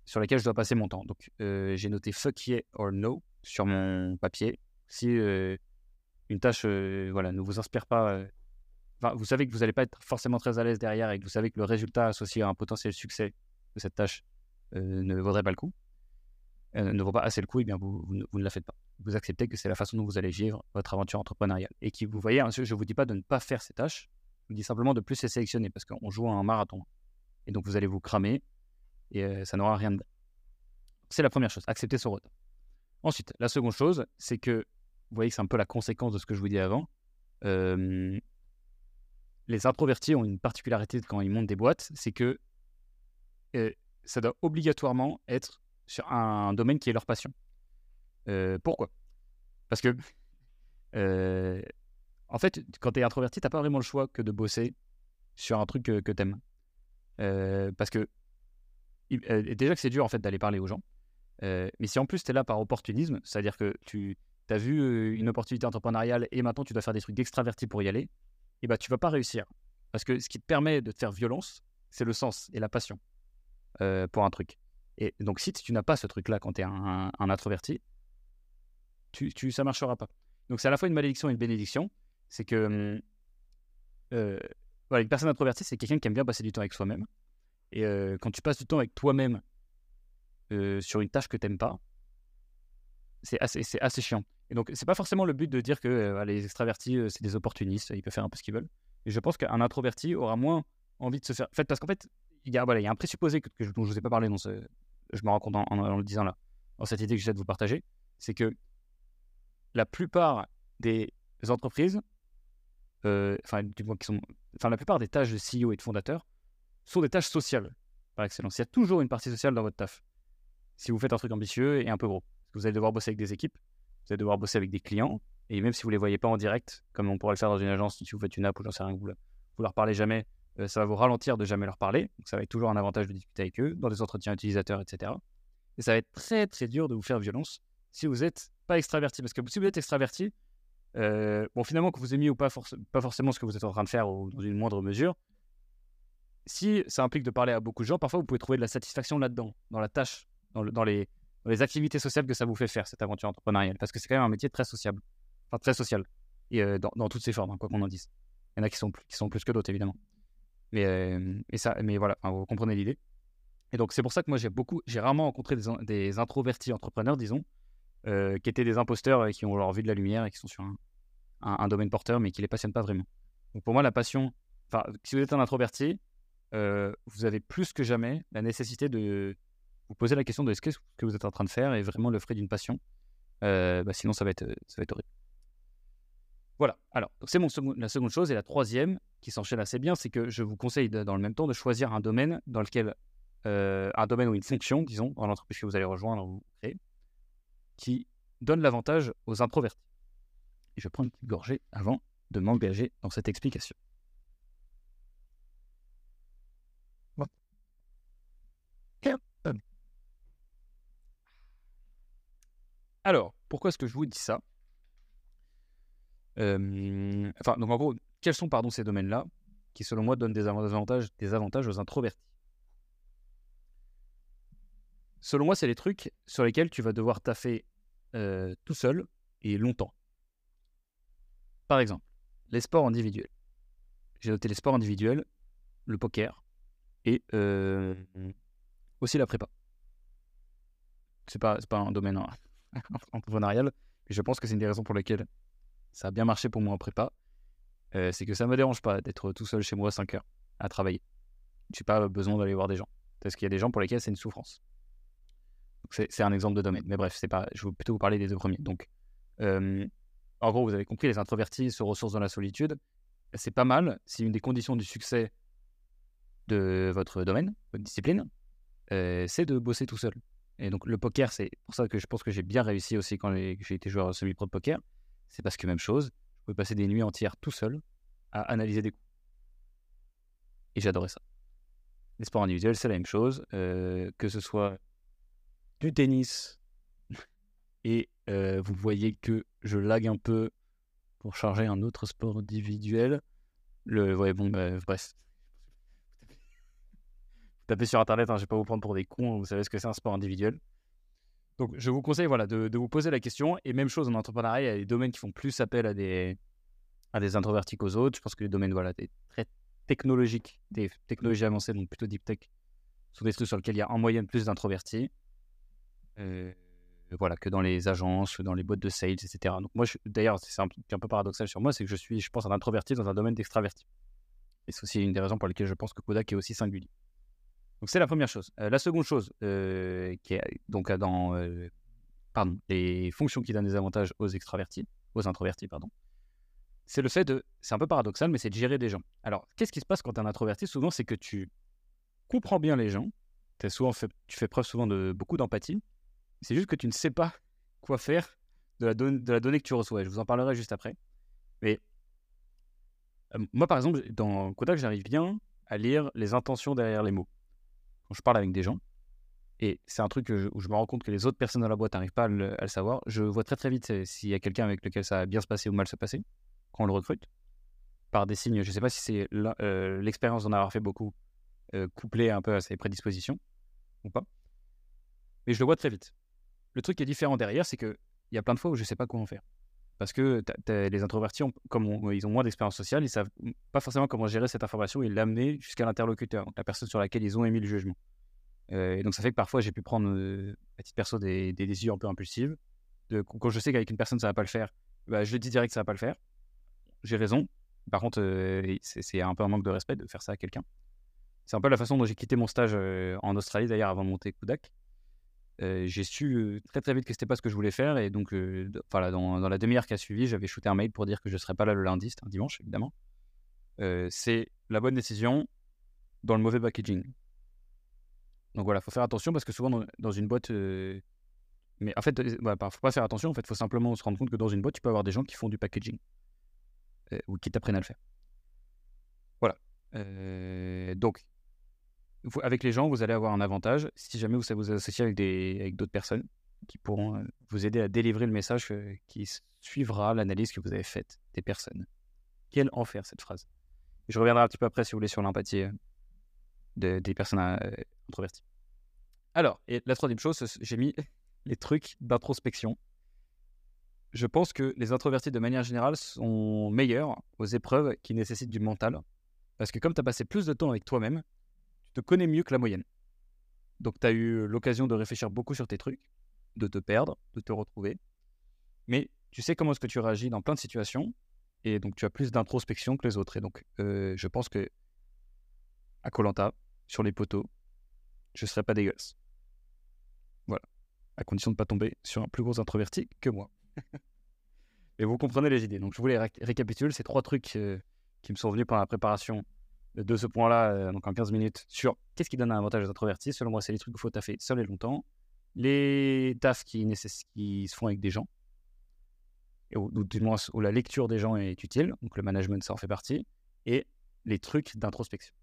sur lesquelles je dois passer mon temps. Donc j'ai noté fuck yeah or no sur mon papier. Si une tâche voilà, ne vous inspire pas, vous savez que vous n'allez pas être forcément très à l'aise derrière et que vous savez que le résultat associé à un potentiel succès de cette tâche ne vaudrait pas le coup, euh, ne vaut pas assez le coup, et eh bien vous, vous, ne la faites pas. Vous acceptez que c'est la façon dont vous allez vivre votre aventure entrepreneuriale. Et qui, vous voyez, hein, je ne vous dis pas de ne pas faire ces tâches, je vous dis simplement de plus les sélectionner parce qu'on joue à un marathon. Et donc vous allez vous cramer et euh, ça n'aura rien de C'est la première chose, accepter son retard. Ensuite, la seconde chose, c'est que vous voyez que c'est un peu la conséquence de ce que je vous dis avant. Euh, les introvertis ont une particularité quand ils montent des boîtes, c'est que ça doit obligatoirement être sur un domaine qui est leur passion. Euh, pourquoi? Parce que, en fait, quand tu es introverti, tu n'as pas vraiment le choix que de bosser sur un truc que, que tu aimes. parce que, déjà que c'est dur en fait d'aller parler aux gens, mais si en plus tu es là par opportunisme, c'est-à-dire que tu as vu une opportunité entrepreneuriale et maintenant tu dois faire des trucs d'extraverti pour y aller, et eh bah, tu vas pas réussir. Parce que ce qui te permet de te faire violence, c'est le sens et la passion pour un truc. Et donc, si tu n'as pas ce truc-là quand tu es un, introverti, tu, tu, ça marchera pas. Donc, c'est à la fois une malédiction et une bénédiction. C'est que voilà, une personne introvertie, c'est quelqu'un qui aime bien passer du temps avec soi-même. Et quand tu passes du temps avec toi-même sur une tâche que tu n'aimes pas, c'est assez, assez chiant. Et donc, c'est pas forcément le but de dire que euh, les extravertis, euh, c'est des opportunistes, ils peuvent faire un peu ce qu'ils veulent. Et je pense qu'un introverti aura moins envie de se faire. Parce qu'en fait, il y, a, un présupposé que, dont je ne vous ai pas parlé, dans ce... je me rends compte en, le disant là, dans cette idée que j'essaie de vous partager, c'est que la plupart des entreprises, euh, enfin, du moins qui sont, enfin, la plupart des tâches de CEO et de fondateurs sont des tâches sociales, par excellence. Il y a toujours une partie sociale dans votre taf. Si vous faites un truc ambitieux et un peu gros vous allez devoir bosser avec des équipes, vous allez devoir bosser avec des clients, et même si vous ne les voyez pas en direct, comme on pourrait le faire dans une agence, si vous faites une app ou j'en sais rien, vous, vous leur parlez jamais, ça va vous ralentir de jamais leur parler, donc ça va être toujours un avantage de discuter avec eux, dans des entretiens utilisateurs, etc. Et ça va être très très dur de vous faire violence si vous n'êtes pas extraverti, parce que si vous êtes extraverti, euh, bon finalement que vous aimiez ou pas, pas forcément ce que vous êtes en train de faire, ou dans une moindre mesure, si ça implique de parler à beaucoup de gens, parfois vous pouvez trouver de la satisfaction là-dedans, dans la tâche, dans, les, activités sociales que ça vous fait faire, cette aventure entrepreneuriale. Parce que c'est quand même un métier très sociable. Enfin, très social. Et euh, dans, toutes ses formes, hein, quoi qu'on en dise. Il y en a qui sont qui sont plus que d'autres, évidemment. Mais, et ça, mais voilà, vous comprenez l'idée. Et donc, c'est pour ça que moi, j'ai beaucoup, j'ai rarement rencontré des, introvertis entrepreneurs, disons, qui étaient des imposteurs et qui ont leur vue de la lumière et qui sont sur un, domaine porteur, mais qui les passionnent pas vraiment. Donc, pour moi, la passion, enfin, si vous êtes un introverti, vous avez plus que jamais la nécessité de, vous posez la question de ce que vous êtes en train de faire est vraiment le fruit d'une passion bah, Sinon, ça va, être, ça va être horrible. Voilà, alors, c'est la seconde chose. Et la troisième, qui s'enchaîne assez bien, c'est que je vous conseille dans le même temps de choisir un domaine dans lequel, euh, un domaine ou une fonction, disons, dans l'entreprise que vous allez rejoindre qui donne l'avantage aux introvertis. Je prends une petite gorgée avant de m'engager dans cette explication. Alors, pourquoi est-ce que je vous dis ça? Enfin, donc en gros, quels sont pardon, ces domaines-là qui, selon moi, donnent des avantages, des avantages aux introvertis? Selon moi, c'est les trucs sur lesquels tu vas devoir taffer tout seul et longtemps. Par exemple, les sports individuels. J'ai noté les sports individuels, le poker et aussi la prépa. C'est pas, pas un domaine entrepreneurial. Et je pense que c'est une des raisons pour lesquelles ça a bien marché pour moi en prépa. Euh, c'est que ça ne me dérange pas d'être tout seul chez moi 5 heures à travailler. Je n'ai pas besoin d'aller voir des gens. Parce qu'il y a des gens pour lesquels c'est une souffrance. C'est un exemple de domaine. Mais bref, c'est pas, je veux plutôt vous parler des deux premiers. Donc, euh, en gros, vous avez compris, les introvertis se ressourcent dans la solitude. C'est pas mal si une des conditions du succès de votre domaine, votre discipline, euh, c'est de bosser tout seul. Et donc le poker, c'est pour ça que je pense que j'ai bien réussi aussi quand j'ai été joueur semi-pro de poker. C'est parce que même chose, je pouvais passer des nuits entières tout seul à analyser des coups. Et j'adorais ça. Les sports individuels, c'est la même chose. Euh, que ce soit du tennis, et euh, vous voyez que je lag un peu pour charger un autre sport individuel. Le, ouais, bon, bah, bref, tapez sur internet, hein, je ne vais pas vous prendre pour des cons, vous savez ce que c'est un sport individuel. Donc je vous conseille voilà, de, vous poser la question. Et même chose en entrepreneuriat, il y a des domaines qui font plus appel à des, à des introvertis qu'aux autres. Je pense que les domaines voilà, des, très technologiques, des technologies avancées, donc plutôt deep tech, sont des trucs sur lesquels il y a en moyenne plus d'introvertis. Euh, voilà, que dans les agences, dans les boîtes de sales, etc. Donc moi, d'ailleurs, c'est un, un, peu paradoxal sur moi, c'est que je suis, je pense, un introverti dans un domaine d'extraverti. Et c'est aussi une des raisons pour lesquelles je pense que Kodak est aussi singulier. Donc c'est la première chose. Euh, la seconde chose, euh, qui est donc dans pardon, les fonctions qui donnent des avantages aux extravertis, aux introvertis, pardon, c'est le fait de, c'est un peu paradoxal, mais c'est de gérer des gens. Alors, qu'est-ce qui se passe quand tu es un introverti? Souvent, c'est que tu comprends bien les gens, souvent tu fais preuve souvent de beaucoup d'empathie, c'est juste que tu ne sais pas quoi faire de la, donnée que tu reçois. Je vous en parlerai juste après. Mais euh, moi, par exemple, dans Kodak, j'arrive bien à lire les intentions derrière les mots. Quand je parle avec des gens, et c'est un truc où je me rends compte que les autres personnes dans la boîte n'arrivent pas à le, savoir, je vois très très vite s'il y a quelqu'un avec lequel ça va bien se passer ou mal se passer quand on le recrute. Par des signes, je ne sais pas si c'est euh, l'expérience d'en avoir fait beaucoup, euh, couplé un peu à ses prédispositions ou pas. Mais je le vois très vite. Le truc qui est différent derrière, c'est qu'il y a plein de fois où je ne sais pas quoi en faire. Parce que les introvertis, comme ils ont moins d'expérience sociale, ils ne savent pas forcément comment gérer cette information et l'amener jusqu'à l'interlocuteur, la personne sur laquelle ils ont émis le jugement. Euh, et donc ça fait que parfois j'ai pu prendre, euh, à titre perso, des, décisions un peu impulsives. Quand je sais qu'avec une personne ça va pas le faire, bah, je le dis direct que ça va pas le faire. J'ai raison. Par contre, euh, c'est un peu un manque de respect de faire ça à quelqu'un. C'est un peu la façon dont j'ai quitté mon stage en Australie d'ailleurs avant de monter Kudak j'ai su très très vite que c'était pas ce que je voulais faire et donc voilà, dans, la demi-heure qui a suivi, j'avais shooté un mail pour dire que je serais pas là le lundi, c'était un dimanche évidemment. c'est la bonne décision dans le mauvais packaging. Donc voilà, faut faire attention parce que souvent dans, une boîte, mais en fait, il faut pas faire attention. En fait, faut simplement se rendre compte que dans une boîte, tu peux avoir des gens qui font du packaging ou qui t'apprennent à le faire. Voilà. donc avec les gens, vous allez avoir un avantage si jamais vous vous associer avec, des, avec d'autres personnes qui pourront euh, vous aider à délivrer le message euh, qui suivra l'analyse que vous avez faite des personnes. Quel enfer cette phrase. Je reviendrai un petit peu après, si vous voulez, sur l'empathie euh, des personnes introverties. Alors, et la troisième chose, j'ai mis les trucs d'introspection. Je pense que les introvertis, de manière générale, sont meilleurs aux épreuves qui nécessitent du mental. Parce que comme tu as passé plus de temps avec toi-même, te connais mieux que la moyenne. Donc, tu as eu l'occasion de réfléchir beaucoup sur tes trucs, de te perdre, de te retrouver. Mais tu sais comment est-ce que tu réagis dans plein de situations. Et donc, tu as plus d'introspection que les autres. Et donc, euh, je pense que à Colanta, sur les poteaux, je ne serais pas dégueulasse. Voilà. À condition de ne pas tomber sur un plus gros introverti que moi. Mais vous comprenez les idées. Donc, je voulais récapituler ces trois trucs euh, qui me sont venus pendant la préparation de ce point-là, euh, donc en 15 minutes, sur qu'est-ce qui donne un avantage aux introvertis. Selon moi, c'est les trucs qu'il faut taffer seul et longtemps, les tafs qui, se font avec des gens, et, ou, du moins où la lecture des gens est utile, donc le management, ça en fait partie, et les trucs d'introspection.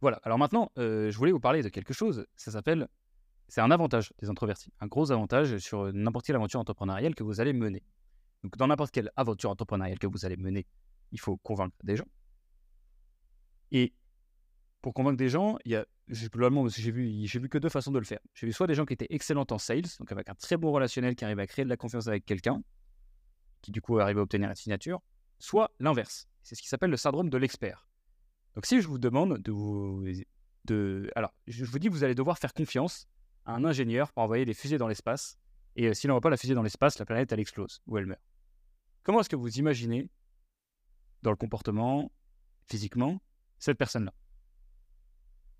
Voilà, alors maintenant, euh, je voulais vous parler de quelque chose, ça s'appelle, c'est un avantage des introvertis, un gros avantage sur n'importe quelle aventure entrepreneuriale que vous allez mener. Donc dans n'importe quelle aventure entrepreneuriale que vous allez mener, il faut convaincre des gens, et pour convaincre des gens, il y a, globalement, j'ai vu, j'ai vu que deux façons de le faire. J'ai vu soit des gens qui étaient excellents en sales, donc avec un très bon relationnel qui arrivent à créer de la confiance avec quelqu'un, qui du coup arrive à obtenir la signature, soit l'inverse. C'est ce qui s'appelle le syndrome de l'expert. Donc si je vous demande de vous... De, alors, je vous dis que vous allez devoir faire confiance à un ingénieur pour envoyer des fusées dans l'espace, et euh, s'il n'envoie pas la fusée dans l'espace, la planète, elle explose, ou elle meurt. Comment est-ce que vous imaginez, dans le comportement, physiquement, cette personne-là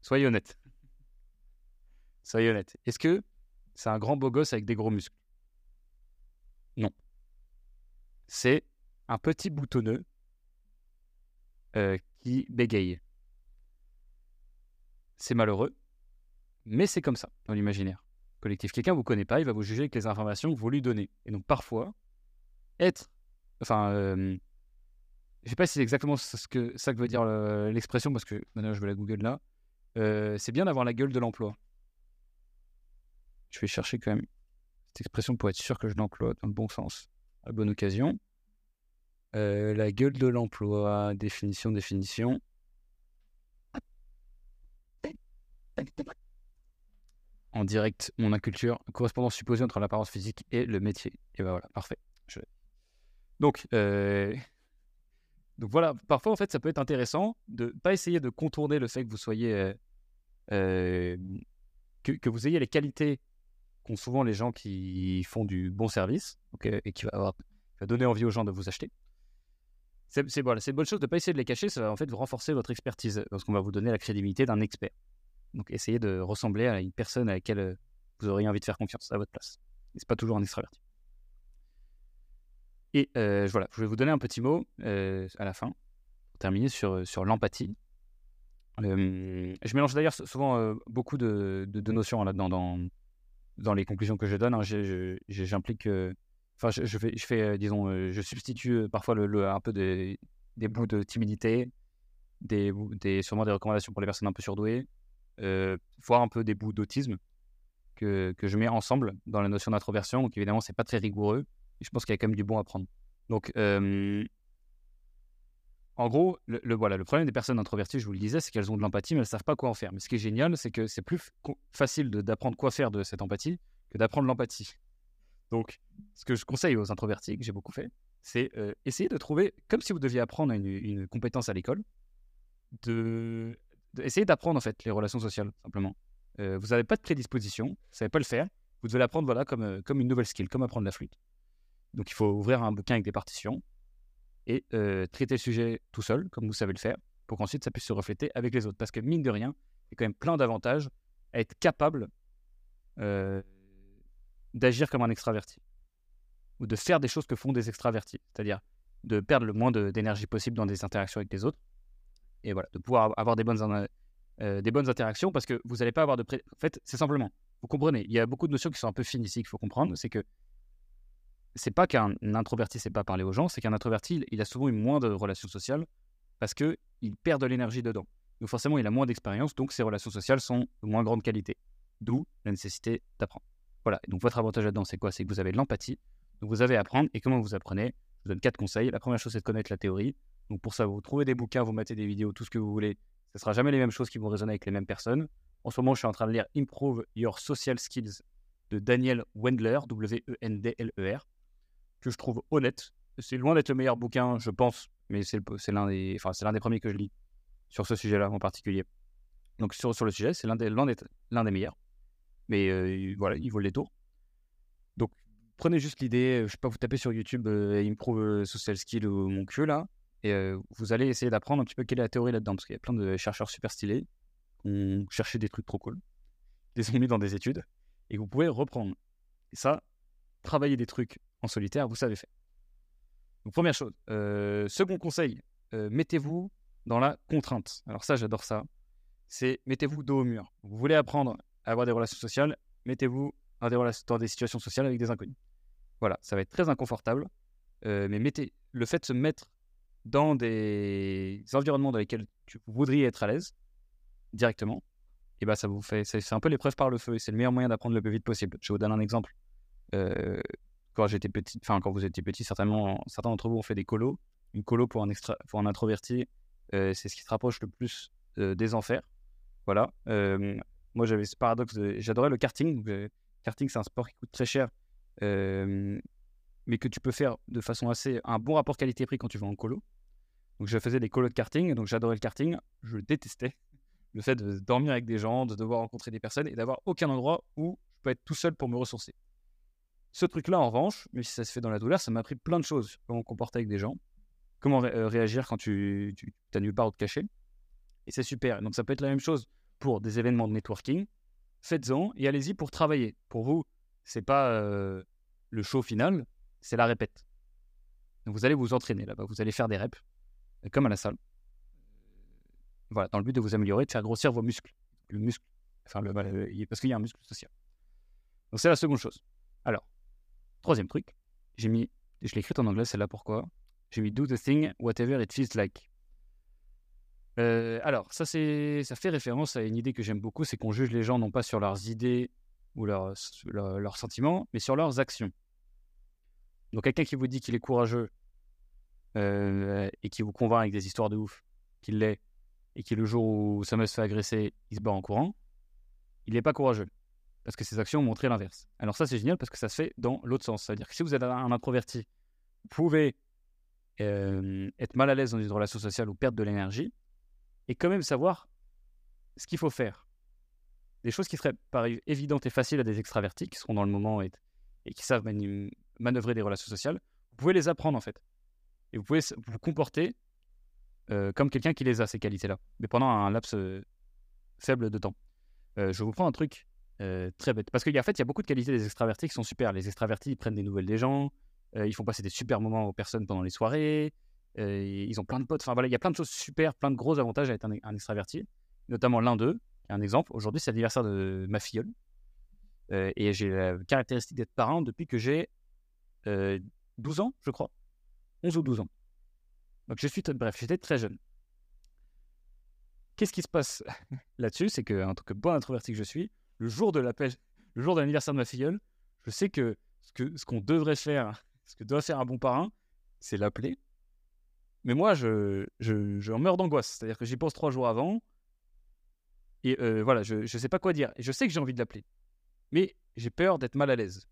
Soyez honnête. Soyez honnête. Est-ce que c'est un grand beau gosse avec des gros muscles? Non. C'est un petit boutonneux euh, qui bégaye. C'est malheureux, mais c'est comme ça dans l'imaginaire collectif. Quelqu'un ne vous connaît pas, il va vous juger avec les informations que vous lui donnez. Et donc parfois, être, enfin, euh, je sais pas si c'est exactement ce que, ça que veut dire l'expression, parce que maintenant je vais la Google là. Euh, c'est bien d'avoir la gueule de l'emploi. Je vais chercher quand même cette expression pour être sûr que je l'emploie dans le bon sens, à bonne occasion. Euh, la gueule de l'emploi, définition, définition. En direct, mon inculture, correspondance supposée entre l'apparence physique et le métier. Et ben voilà, parfait. Donc, euh, donc voilà, parfois en fait ça peut être intéressant de pas essayer de contourner le fait que vous soyez euh, euh, que, vous ayez les qualités qu'ont souvent les gens qui font du bon service et qui va, avoir, donner envie aux gens de vous acheter. C'est voilà, une bonne chose de pas essayer de les cacher, ça va en fait vous renforcer votre expertise parce qu'on va vous donner la crédibilité d'un expert. Donc essayez de ressembler à une personne à laquelle euh, vous auriez envie de faire confiance à votre place. Et c'est pas toujours un extraverti. Et euh, voilà, je vais vous donner un petit mot euh, à la fin, pour terminer sur, sur l'empathie. Euh, je mélange d'ailleurs souvent euh, beaucoup de, de- notions hein, là-dedans dans, dans les conclusions que je donne. hein. J'implique, euh, enfin, je, fais, euh, disons, euh, je substitue euh, parfois le, un peu des, des bouts de timidité, des, sûrement des recommandations pour les personnes un peu surdouées, euh, voire un peu des bouts d'autisme que, que je mets ensemble dans la notion d'introversion. Donc évidemment, c'est pas très rigoureux. Je pense qu'il y a quand même du bon à prendre. Donc, euh, en gros, le, voilà, le problème des personnes introverties, je vous le disais, c'est qu'elles ont de l'empathie, mais elles ne savent pas quoi en faire. Mais ce qui est génial, c'est que c'est plus facile d'apprendre quoi faire de cette empathie que d'apprendre l'empathie. Donc, ce que je conseille aux introvertis, que j'ai beaucoup fait, c'est euh, essayer de trouver, comme si vous deviez apprendre une, compétence à l'école, de, essayer d'apprendre en fait les relations sociales, simplement. Euh, vous n'avez pas de prédisposition, vous ne savez pas le faire, vous devez l'apprendre voilà, comme, comme une nouvelle skill, comme apprendre la flûte. Donc, il faut ouvrir un bouquin avec des partitions et euh, traiter le sujet tout seul, comme vous savez le faire, pour qu'ensuite ça puisse se refléter avec les autres. Parce que mine de rien, il y a quand même plein d'avantages à être capable euh, d'agir comme un extraverti ou de faire des choses que font des extravertis, c'est-à-dire de perdre le moins d'énergie possible dans des interactions avec les autres et voilà, de pouvoir avoir des bonnes, euh, des bonnes interactions parce que vous n'allez pas avoir de. pré- En fait, c'est simplement, vous comprenez, il y a beaucoup de notions qui sont un peu fines ici qu'il faut comprendre, c'est que c'est pas qu'un introverti sait pas parler aux gens, c'est qu'un introverti, il, a souvent eu moins de relations sociales parce que il perd de l'énergie dedans. Donc forcément, il a moins d'expérience, donc ses relations sociales sont de moins grande qualité. D'où la nécessité d'apprendre. Voilà. Donc votre avantage là-dedans, c'est quoi? C'est que vous avez de l'empathie. Donc vous avez à apprendre. Et comment vous apprenez? Je vous donne quatre conseils. La première chose, c'est de connaître la théorie. Donc pour ça, vous trouvez des bouquins, vous mettez des vidéos, tout ce que vous voulez. Ce sera jamais les mêmes choses qui vont résonner avec les mêmes personnes. En ce moment, je suis en train de lire Improve Your Social Skills de Daniel Wendler, W-E-N-D-L-E-R, que je trouve honnête. C'est loin d'être le meilleur bouquin, je pense, mais c'est l'un des, enfin, c'est l'un des premiers que je lis sur ce sujet-là en particulier. Donc sur, le sujet, c'est l'un des, l'un des, l'un des meilleurs. Mais euh, voilà, il vaut le détour. Donc prenez juste l'idée, je sais pas, vous tapez sur YouTube euh, Improve euh, Social Skill ou mon cul là, et euh, vous allez essayer d'apprendre un petit peu quelle est la théorie là-dedans, parce qu'il y a plein de chercheurs super stylés qui ont cherché des trucs trop cool, les ont mis dans des études, et vous pouvez reprendre. Et ça, travailler des trucs en solitaire, vous savez faire. Première chose. Euh, second conseil, euh, mettez-vous dans la contrainte. Alors ça, j'adore ça. C'est mettez-vous dos au mur. Vous voulez apprendre à avoir des relations sociales, mettez-vous dans des, dans situations sociales avec des inconnus. Voilà, ça va être très inconfortable, euh, mais mettez le fait de se mettre dans des environnements dans lesquels tu voudriez être à l'aise directement, et ben ça vous fait, c'est un peu l'épreuve par le feu, et c'est le meilleur moyen d'apprendre le plus vite possible. Je vous donne un exemple. Quand j'étais petit, enfin quand vous étiez petit, certainement, certains d'entre vous ont fait des colos. Une colo pour un, extra, pour un introverti, euh, c'est ce qui se rapproche le plus euh, des enfers. Voilà. Euh, moi, j'avais ce paradoxe. J'adorais le karting. Euh, karting, c'est un sport qui coûte très cher, mais que tu peux faire de façon assez un bon rapport qualité-prix quand tu vas en colo. Donc, je faisais des colos de karting. Donc, j'adorais le karting. Je détestais le fait de dormir avec des gens, de devoir rencontrer des personnes et d'avoir aucun endroit où je peux être tout seul pour me ressourcer. Ce truc-là, en revanche, mais si ça se fait dans la douleur, ça m'a appris plein de choses. Comment me comporter avec des gens, comment euh, réagir quand tu, as nulle part où te cacher. Et c'est super. Donc ça peut être la même chose pour des événements de networking. Faites-en et allez-y pour travailler. Pour vous, c'est pas euh, le show final, c'est la répète. Donc vous allez vous entraîner là-bas, vous allez faire des reps, euh, comme à la salle. Voilà, dans le but de vous améliorer, de faire grossir vos muscles. Le muscle, parce qu'il y a un muscle social. Donc c'est la seconde chose. Alors, troisième truc, j'ai mis, je l'ai écrit en anglais, c'est là pourquoi? J'ai mis do the thing, whatever it feels like. Euh, alors, ça, ça fait référence à une idée que j'aime beaucoup, c'est qu'on juge les gens non pas sur leurs idées ou leurs, leurs, sentiments, mais sur leurs actions. Donc, quelqu'un qui vous dit qu'il est courageux euh, et qui vous convainc avec des histoires de ouf qu'il l'est, et qui le jour où sa meuf se fait agresser, il se bat en courant, il n'est pas courageux. Parce que ses actions ont montré l'inverse. Alors ça, c'est génial parce que ça se fait dans l'autre sens. C'est-à-dire que si vous êtes un introverti, vous pouvez euh, être mal à l'aise dans une relation sociale ou perdre de l'énergie, et quand même savoir ce qu'il faut faire. Des choses qui seraient évidentes et faciles à des extravertis qui seront dans le moment et, qui savent manœuvrer des relations sociales, vous pouvez les apprendre en fait. Et vous pouvez vous comporter euh, comme quelqu'un qui les a, ces qualités-là, mais pendant un laps euh, faible de temps. Euh, je vous prends un truc euh, très bête. Parce qu'en fait, il y a beaucoup de qualités des extravertis qui sont super. Les extravertis, ils prennent des nouvelles des gens, ils font passer des super moments aux personnes pendant les soirées, ils ont plein de potes. Enfin voilà, il y a plein de choses super, plein de gros avantages à être un, extraverti. Notamment l'un d'eux, un exemple. Aujourd'hui, c'est l'anniversaire de ma filleule. et j'ai la caractéristique d'être parent depuis que j'ai 12 ans, je crois. 11 ou 12 ans. Donc je suis, bref, j'étais très jeune. Qu'est-ce qui se passe là-dessus? C'est qu'en tant que bon introverti que je suis, le jour de l'appel, le jour de l'anniversaire de ma filleule, je sais que ce qu'on devrait faire, ce que doit faire un bon parrain, c'est l'appeler. Mais moi, je, je, je meurs d'angoisse. C'est-à-dire que j'y pense trois jours avant. Et euh, voilà, je ne sais pas quoi dire. Et je sais que j'ai envie de l'appeler. Mais j'ai peur d'être mal à l'aise.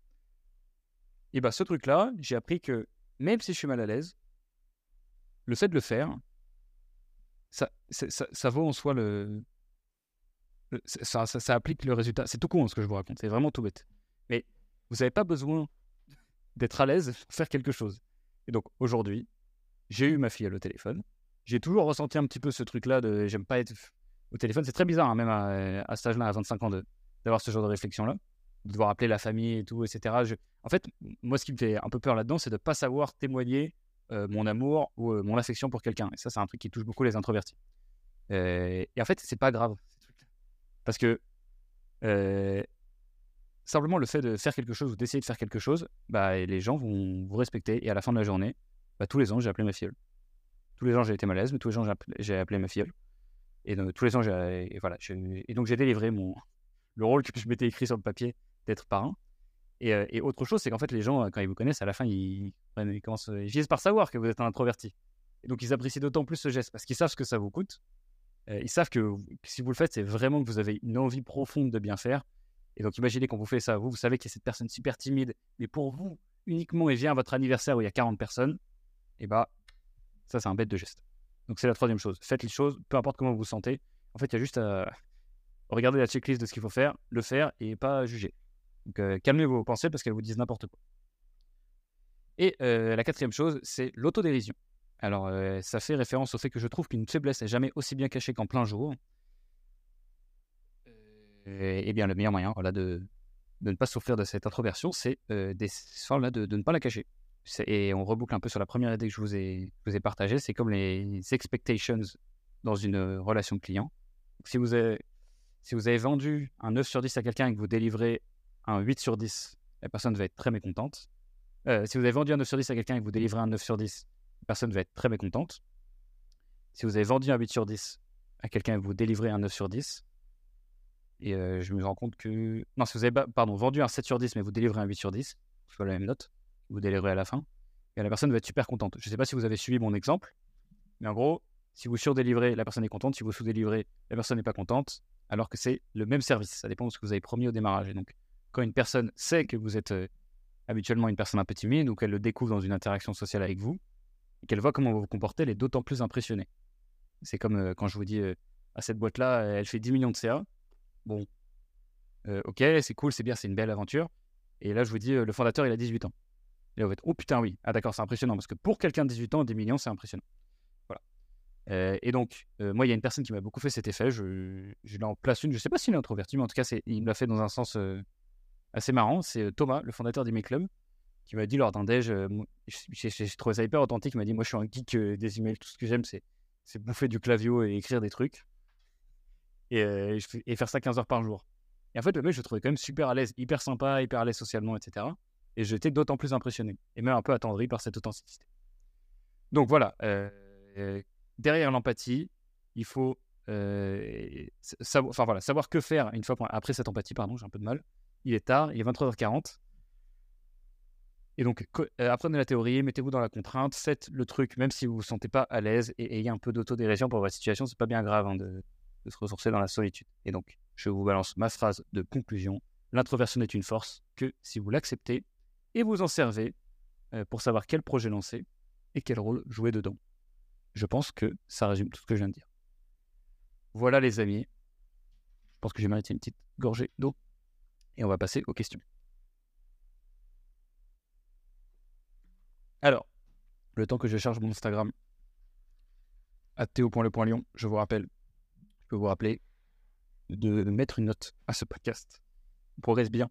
Et bah, ce truc-là, j'ai appris que même si je suis mal à l'aise, le fait de le faire, ça, ça, vaut en soi le. Ça, ça, applique le résultat. C'est tout con ce que je vous raconte, c'est vraiment tout bête. Mais vous n'avez pas besoin d'être à l'aise pour faire quelque chose. Et donc aujourd'hui, j'ai eu ma fille au téléphone. J'ai toujours ressenti un petit peu ce truc-là de j'aime pas être au téléphone. C'est très bizarre, hein, même à, à cet âge-là, à 25 ans, d'avoir ce genre de réflexion-là de devoir appeler la famille et tout, etc. En fait, moi, ce qui me fait un peu peur là-dedans, c'est de ne pas savoir témoigner euh, mon amour ou euh, mon affection pour quelqu'un. Et ça, c'est un truc qui touche beaucoup les introvertis. Euh, et en fait, c'est pas grave, parce que simplement le fait de faire quelque chose ou d'essayer de faire quelque chose, bah, les gens vont vous respecter. Et à la fin de la journée, bah, tous les ans, j'ai appelé ma fille. Tous les ans, j'ai été malaise, mais tous les ans, j'ai appelé, ma fille. Et donc, tous les j'ai, voilà, délivré mon, le rôle que je m'étais écrit sur le papier d'être parrain. Et, et, autre chose, c'est qu'en fait, les gens, quand ils vous connaissent, à la fin, ils, ils, commencent, ils finissent par savoir que vous êtes un introverti. Et donc, ils apprécient d'autant plus ce geste parce qu'ils savent ce que ça vous coûte. Ils savent que, si vous le faites, c'est vraiment que vous avez une envie profonde de bien faire. Et donc, imaginez quand vous faites ça, vous, vous savez qu'il y a cette personne super timide, mais pour vous, uniquement, et vient à votre anniversaire où il y a 40 personnes, et bah, ça, c'est un bête de geste. Donc, c'est la troisième chose. Faites les choses, peu importe comment vous vous sentez. En fait, il y a juste à regarder la checklist de ce qu'il faut faire, le faire et pas juger. Donc calmez vos pensées parce qu'elles vous disent n'importe quoi. Et la quatrième chose, c'est l'autodérision. Alors, euh, ça fait référence au fait que je trouve qu'une faiblesse n'est jamais aussi bien cachée qu'en plein jour. Et, bien, le meilleur moyen voilà, de, de, ne pas souffrir de cette introversion, c'est de, de, ne pas la cacher. Et on reboucle un peu sur la première idée que je vous ai, partagée, c'est comme les expectations dans une relation client. Si vous avez, vendu un 9 sur 10 à quelqu'un et que vous délivrez un 8 sur 10, la personne va être très mécontente. Euh, si vous avez vendu un 9 sur 10 à quelqu'un et que vous délivrez un 9 sur 10, la personne va être très mécontente. Si vous avez vendu un 8 sur 10 à quelqu'un et vous délivrez un 9 sur 10, et euh, je me rends compte que. Non, si vous avez pardon, vendu un 7 sur 10, mais vous délivrez un 8 sur 10, soit la même note, vous délivrez à la fin, et la personne va être super contente. Je ne sais pas si vous avez suivi mon exemple, mais en gros, si vous surdélivrez, la personne est contente. Si vous sous-délivrez, la personne n'est pas contente, alors que c'est le même service. Ça dépend de ce que vous avez promis au démarrage. Et donc, quand une personne sait que vous êtes euh, habituellement une personne un peu timide ou qu'elle le découvre dans une interaction sociale avec vous, qu'elle voit comment vous vous comportez, elle est d'autant plus impressionnée. C'est comme euh, quand je vous dis euh, à cette boîte-là, elle fait 10 millions de CA. Bon, ok, c'est cool, c'est bien, c'est une belle aventure. Et là, je vous dis, le fondateur, il a 18 ans. Et vous êtes, oh putain, oui. Ah d'accord, c'est impressionnant. Parce que pour quelqu'un de 18 ans, 10 millions, c'est impressionnant. Voilà. et donc, moi, il y a une personne qui m'a beaucoup fait cet effet. Je, je en place une. Je ne sais pas s'il est introverti, mais en tout cas, il me l'a fait dans un sens assez marrant. C'est Thomas, le fondateur d'Email Club, qui m'a dit lors d'un déj, j'ai trouvé ça hyper authentique. Il m'a dit Moi, je suis un geek des emails. Tout ce que j'aime, c'est bouffer du clavio et écrire des trucs. Et, et, faire ça 15 heures par jour. Et en fait, le mec, je le trouvais quand même super à l'aise, hyper sympa, hyper à l'aise socialement, etc. Et j'étais d'autant plus impressionné, et même un peu attendri par cette authenticité. Donc voilà, derrière l'empathie, il faut savoir, voilà, savoir que faire une fois après cette empathie, pardon, j'ai un peu de mal il est tard, il est 23h40. Et donc, euh, apprenez la théorie, mettez-vous dans la contrainte, faites le truc, même si vous ne vous sentez pas à l'aise et ayez un peu d'autodérision pour votre situation, c'est pas bien grave hein, de, se ressourcer dans la solitude. Et donc, je vous balance ma phrase de conclusion. L'introversion n'est une force que si vous l'acceptez et vous en servez euh, pour savoir quel projet lancer et quel rôle jouer dedans. Je pense que ça résume tout ce que je viens de dire. Voilà les amis. Je pense que j'ai mérité une petite gorgée d'eau et on va passer aux questions. Alors, le temps que je charge mon Instagram à théo.le.lion, je vous rappelle, je peux vous rappeler de mettre une note à ce podcast. On progresse bien.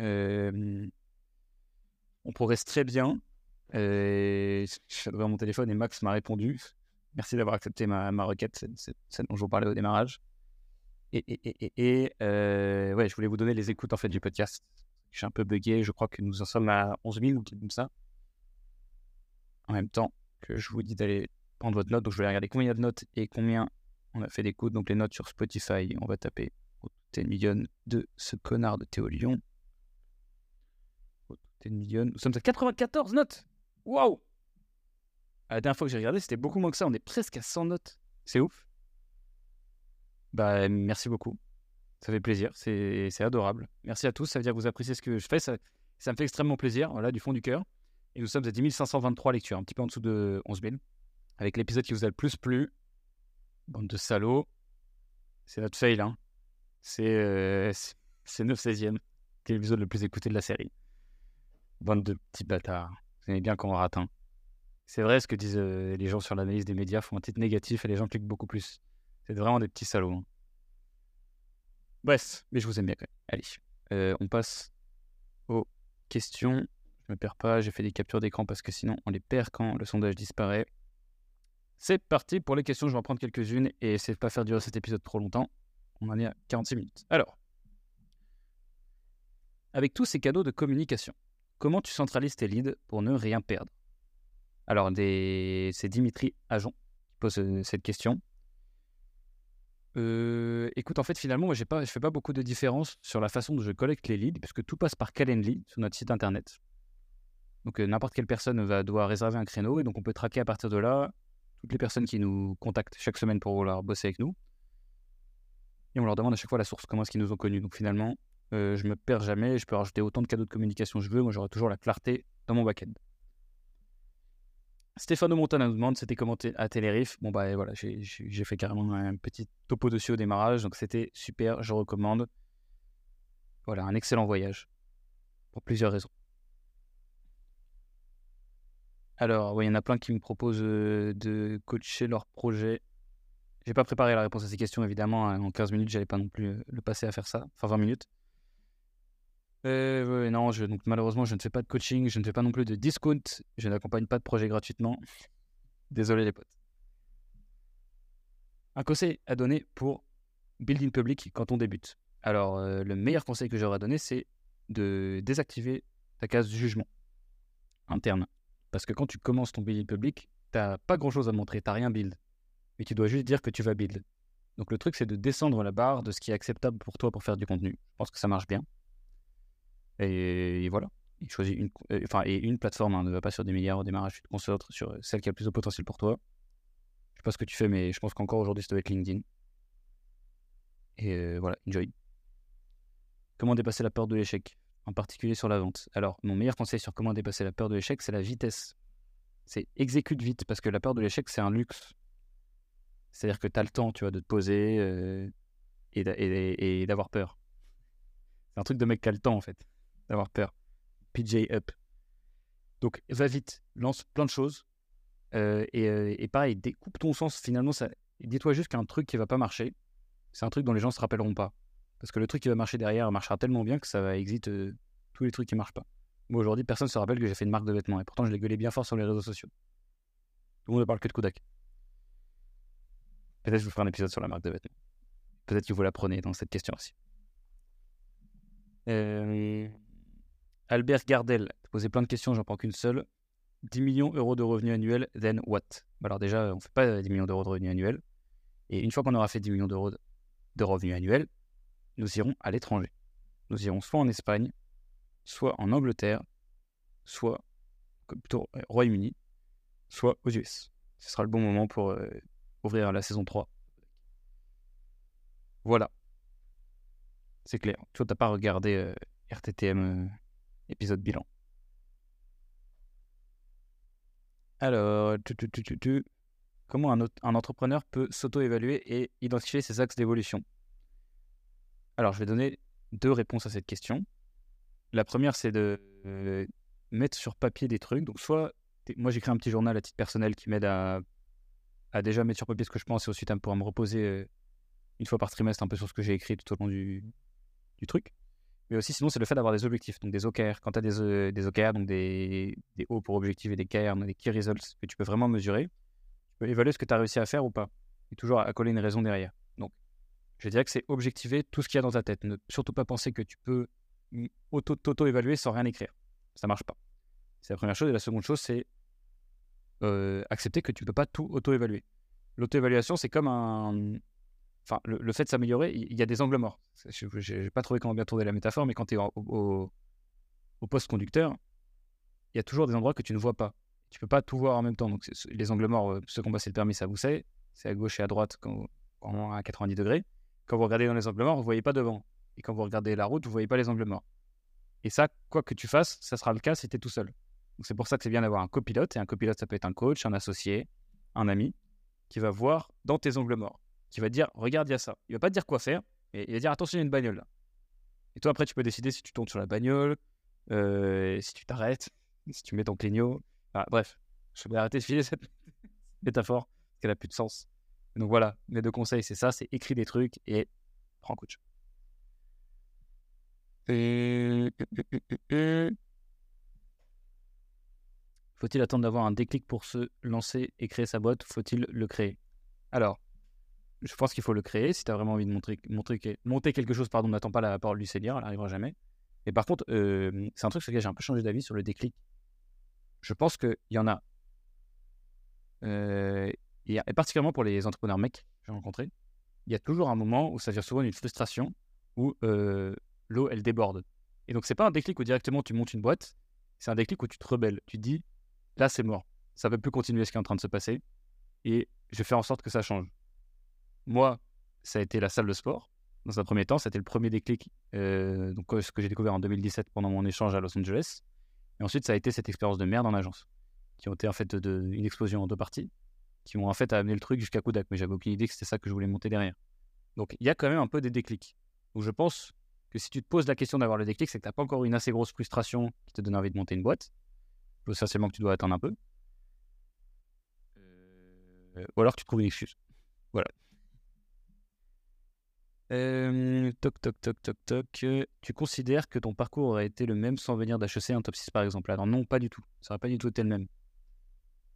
Euh, on progresse très bien. Euh, je devrais mon téléphone et Max m'a répondu. Merci d'avoir accepté ma, ma requête, celle dont je vous parlais au démarrage. Et, euh, je voulais vous donner les écoutes en fait du podcast. Je suis un peu bugué, je crois que nous en sommes à 11 000 ou comme ça. En même temps que je vous dis d'aller prendre votre note, donc je vais regarder combien il y a de notes et combien on a fait d'écoutes. Donc les notes sur Spotify, on va taper au million de ce connard de Théo Lyon. Au million, nous sommes à 94 notes Waouh La dernière fois que j'ai regardé, c'était beaucoup moins que ça. On est presque à 100 notes. C'est ouf. Bah, merci beaucoup. Ça fait plaisir. C'est adorable. Merci à tous. Ça veut dire que vous appréciez ce que je fais. Ça, ça me fait extrêmement plaisir, voilà, du fond du cœur. Et nous sommes à 10 523 lectures, un petit peu en dessous de 11 000. Avec l'épisode qui vous a le plus plu. Bande de salauds. C'est notre fail, hein. C'est euh, 9 16e. C'est l'épisode le plus écouté de la série. Bande de petits bâtards. Vous aimez bien quand on rate un. C'est vrai ce que disent euh, les gens sur l'analyse des médias, font un titre négatif et les gens cliquent beaucoup plus. C'est vraiment des petits salauds. Hein. Bref, mais je vous aime bien. Allez, euh, on passe aux questions. Je me perds pas, j'ai fait des captures d'écran parce que sinon on les perd quand le sondage disparaît. C'est parti pour les questions, je vais en prendre quelques-unes et essayer de pas faire durer cet épisode trop longtemps. On en est à 46 minutes. Alors, avec tous ces cadeaux de communication, comment tu centralises tes leads pour ne rien perdre? Alors, c'est Dimitri Ajon qui pose euh, cette question. Euh, écoute, en fait, finalement, moi, je fais pas beaucoup de différence sur la façon dont je collecte les leads, puisque tout passe par Calendly sur notre site internet. Donc, euh, n'importe quelle personne va devoir réserver un créneau, et donc on peut traquer à partir de là toutes les personnes qui nous contactent chaque semaine pour vouloir bosser avec nous. Et on leur demande à chaque fois la source, comment est-ce qu'ils nous ont connus. Donc, finalement, euh, je me perds jamais, je peux rajouter autant de cadeaux de communication que je veux, moi, j'aurai toujours la clarté dans mon back-end. Stéphano Montana nous demande c'était comment à Tenerife? Bon, bah voilà, j'ai fait carrément un petit topo dessus au démarrage, donc c'était super, je recommande. Voilà, un excellent voyage. Pour plusieurs raisons. Alors, oui, il y en a plein qui me proposent de coacher leur projet. J'ai pas préparé la réponse à ces questions, évidemment. Hein. En 15 minutes, j'allais pas non plus le passer à faire ça. Enfin, 20 minutes. Euh, non, malheureusement, je ne fais pas de coaching, je ne fais pas non plus de discount, je n'accompagne pas de projet gratuitement. Désolé les potes. Un conseil à donner pour building public quand on débute. Alors, le meilleur conseil que j'aurais à donner, c'est de désactiver ta case jugement interne. Parce que quand tu commences ton building public, t'as pas grand chose à montrer, t'as rien build. Mais tu dois juste dire que tu vas build. Donc le truc, c'est de descendre la barre de ce qui est acceptable pour toi pour faire du contenu. Je pense que ça marche bien. Et, voilà. Une, euh, enfin, et une plateforme, hein, ne va pas sur des milliards au démarrage, tu te concentres sur celle qui a le plus de potentiel pour toi. Je sais pas ce que tu fais, mais je pense qu'encore aujourd'hui, doit être LinkedIn. Et euh, voilà, enjoy. Comment dépasser la peur de l'échec, en particulier sur la vente Alors, mon meilleur conseil sur comment dépasser la peur de l'échec, c'est la vitesse. C'est exécute vite, parce que la peur de l'échec, c'est un luxe. C'est-à-dire que tu as le temps, tu vois, de te poser euh, et d'avoir peur. C'est un truc de mec qui a le temps, en fait d'avoir peur. PJ Up. Donc va vite, lance plein de choses. Euh, euh, et, pareil, découpe ton sens. Finalement, dis-toi juste qu'un truc qui va pas marcher, c'est un truc dont les gens se rappelleront pas. Parce que le truc qui va marcher derrière marchera tellement bien que ça va exit euh, tous les trucs qui marchent pas. Moi aujourd'hui, personne ne se rappelle que j'ai fait une marque de vêtements et pourtant je l'ai gueulé bien fort sur les réseaux sociaux. Tout le monde ne parle que de Kodak. Peut-être que je vous ferai un épisode sur la marque de vêtements. Peut-être que vous la prenez dans cette question aussi. Euh... Albert Gardel, posé plein de questions, j'en prends qu'une seule. 10 millions d'euros de revenus annuels, then what? Alors déjà, on ne fait pas 10 millions d'euros de revenus annuels. Et une fois qu'on aura fait 10 millions d'euros de revenus annuels, nous irons à l'étranger. Nous irons soit en Espagne, soit en Angleterre, soit plutôt au Royaume-Uni, soit aux US. Ce sera le bon moment pour euh, ouvrir la saison 3. Voilà. C'est clair. Toi, n'as pas regardé euh, RTTM euh, épisode bilan. Alors, comment un, un, entrepreneur peut s'auto-évaluer et identifier ses axes d'évolution? Alors, je vais donner deux réponses à cette question. La première, c'est de euh, mettre sur papier des trucs. Donc, soit, moi, j'écris un petit journal à titre personnel qui m'aide à, déjà mettre sur papier ce que je pense et ensuite à pouvoir me reposer euh, une fois par trimestre un peu sur ce que j'ai écrit tout au long du, truc. Mais aussi, sinon, c'est le fait d'avoir des objectifs, donc des OKR. Quand tu as des, euh, OKR, donc des, des hauts pour objectifs et des KR, des Key Results, que tu peux vraiment mesurer, évaluer ce que tu as réussi à faire ou pas. Et toujours à coller une raison derrière. Je dirais que c'est objectiver tout ce qu'il y a dans ta tête. Ne surtout pas penser que tu peux auto-évaluer sans rien écrire. Ça marche pas. C'est la première chose. Et la seconde chose, c'est euh, accepter que tu peux pas tout auto-évaluer. L'auto-évaluation, c'est comme un. Enfin, le, fait de s'améliorer, il y, a des angles morts. Je n'ai pas trouvé comment bien tourner la métaphore, mais quand tu es au, poste conducteur, il y a toujours des endroits que tu ne vois pas. Tu peux pas tout voir en même temps. Donc, les angles morts, ceux qui ont passé le permis, ça vous sait. C'est à gauche et à droite quand, quand à 90 degrés. Quand vous regardez dans les angles morts, vous voyez pas devant. Et quand vous regardez la route, vous voyez pas les angles morts. Et ça, quoi que tu fasses, ça sera le cas si tu es tout seul. C'est pour ça que c'est bien d'avoir un copilote. Et un copilote, ça peut être un coach, un associé, un ami, qui va voir dans tes angles morts qui va dire regarde, il y a ça. Il va pas te dire quoi faire, mais il va dire attention, il y a une bagnole. Et toi, après, tu peux décider si tu tournes sur la bagnole, euh, si tu t'arrêtes, si tu mets ton clignot. bref, je vais arrêter de filer cette métaphore parce qu'elle n'a plus de sens. Donc voilà, mes deux conseils, c'est ça c'est écris des trucs et prends coach. Faut-il attendre d'avoir un déclic pour se lancer et créer sa boîte? Faut-il le créer? Alors, je pense qu'il faut le créer. Si tu as vraiment envie de montrer, montrer, monter quelque chose, pardon, n'attends pas la parole du Seigneur, elle n'arrivera jamais. Et par contre, euh, c'est un truc sur lequel j'ai un peu changé d'avis sur le déclic. Je pense qu'il y en a, euh, et particulièrement pour les entrepreneurs mecs que j'ai rencontrés, il y a toujours un moment où ça vient souvent d'une frustration, où euh, l'eau, elle déborde. Et donc, c'est pas un déclic où directement tu montes une boîte, c'est un déclic où tu te rebelles. Tu te dis, là, c'est mort. Ça ne peut plus continuer ce qui est en train de se passer. Et je vais faire en sorte que ça change. Moi, ça a été la salle de sport. Dans un premier temps, c'était le premier déclic euh, donc, ce que j'ai découvert en 2017 pendant mon échange à Los Angeles. Et ensuite, ça a été cette expérience de merde en agence, qui ont été en fait une explosion en deux parties, qui m'ont en fait amené le truc jusqu'à Kodak. Mais j'avais aucune idée que c'était ça que je voulais monter derrière. Donc, il y a quand même un peu des déclics. Donc, je pense que si tu te poses la question d'avoir le déclic, c'est que tu n'as pas encore une assez grosse frustration qui te donne envie de monter une boîte. Essentiellement que tu dois attendre un peu. Euh, ou alors tu trouves une excuse. Voilà toc, toc, toc, toc, toc. tu considères que ton parcours aurait été le même sans venir d'HEC en top 6 par exemple? Alors non, pas du tout. Ça n'aurait pas du tout été le même.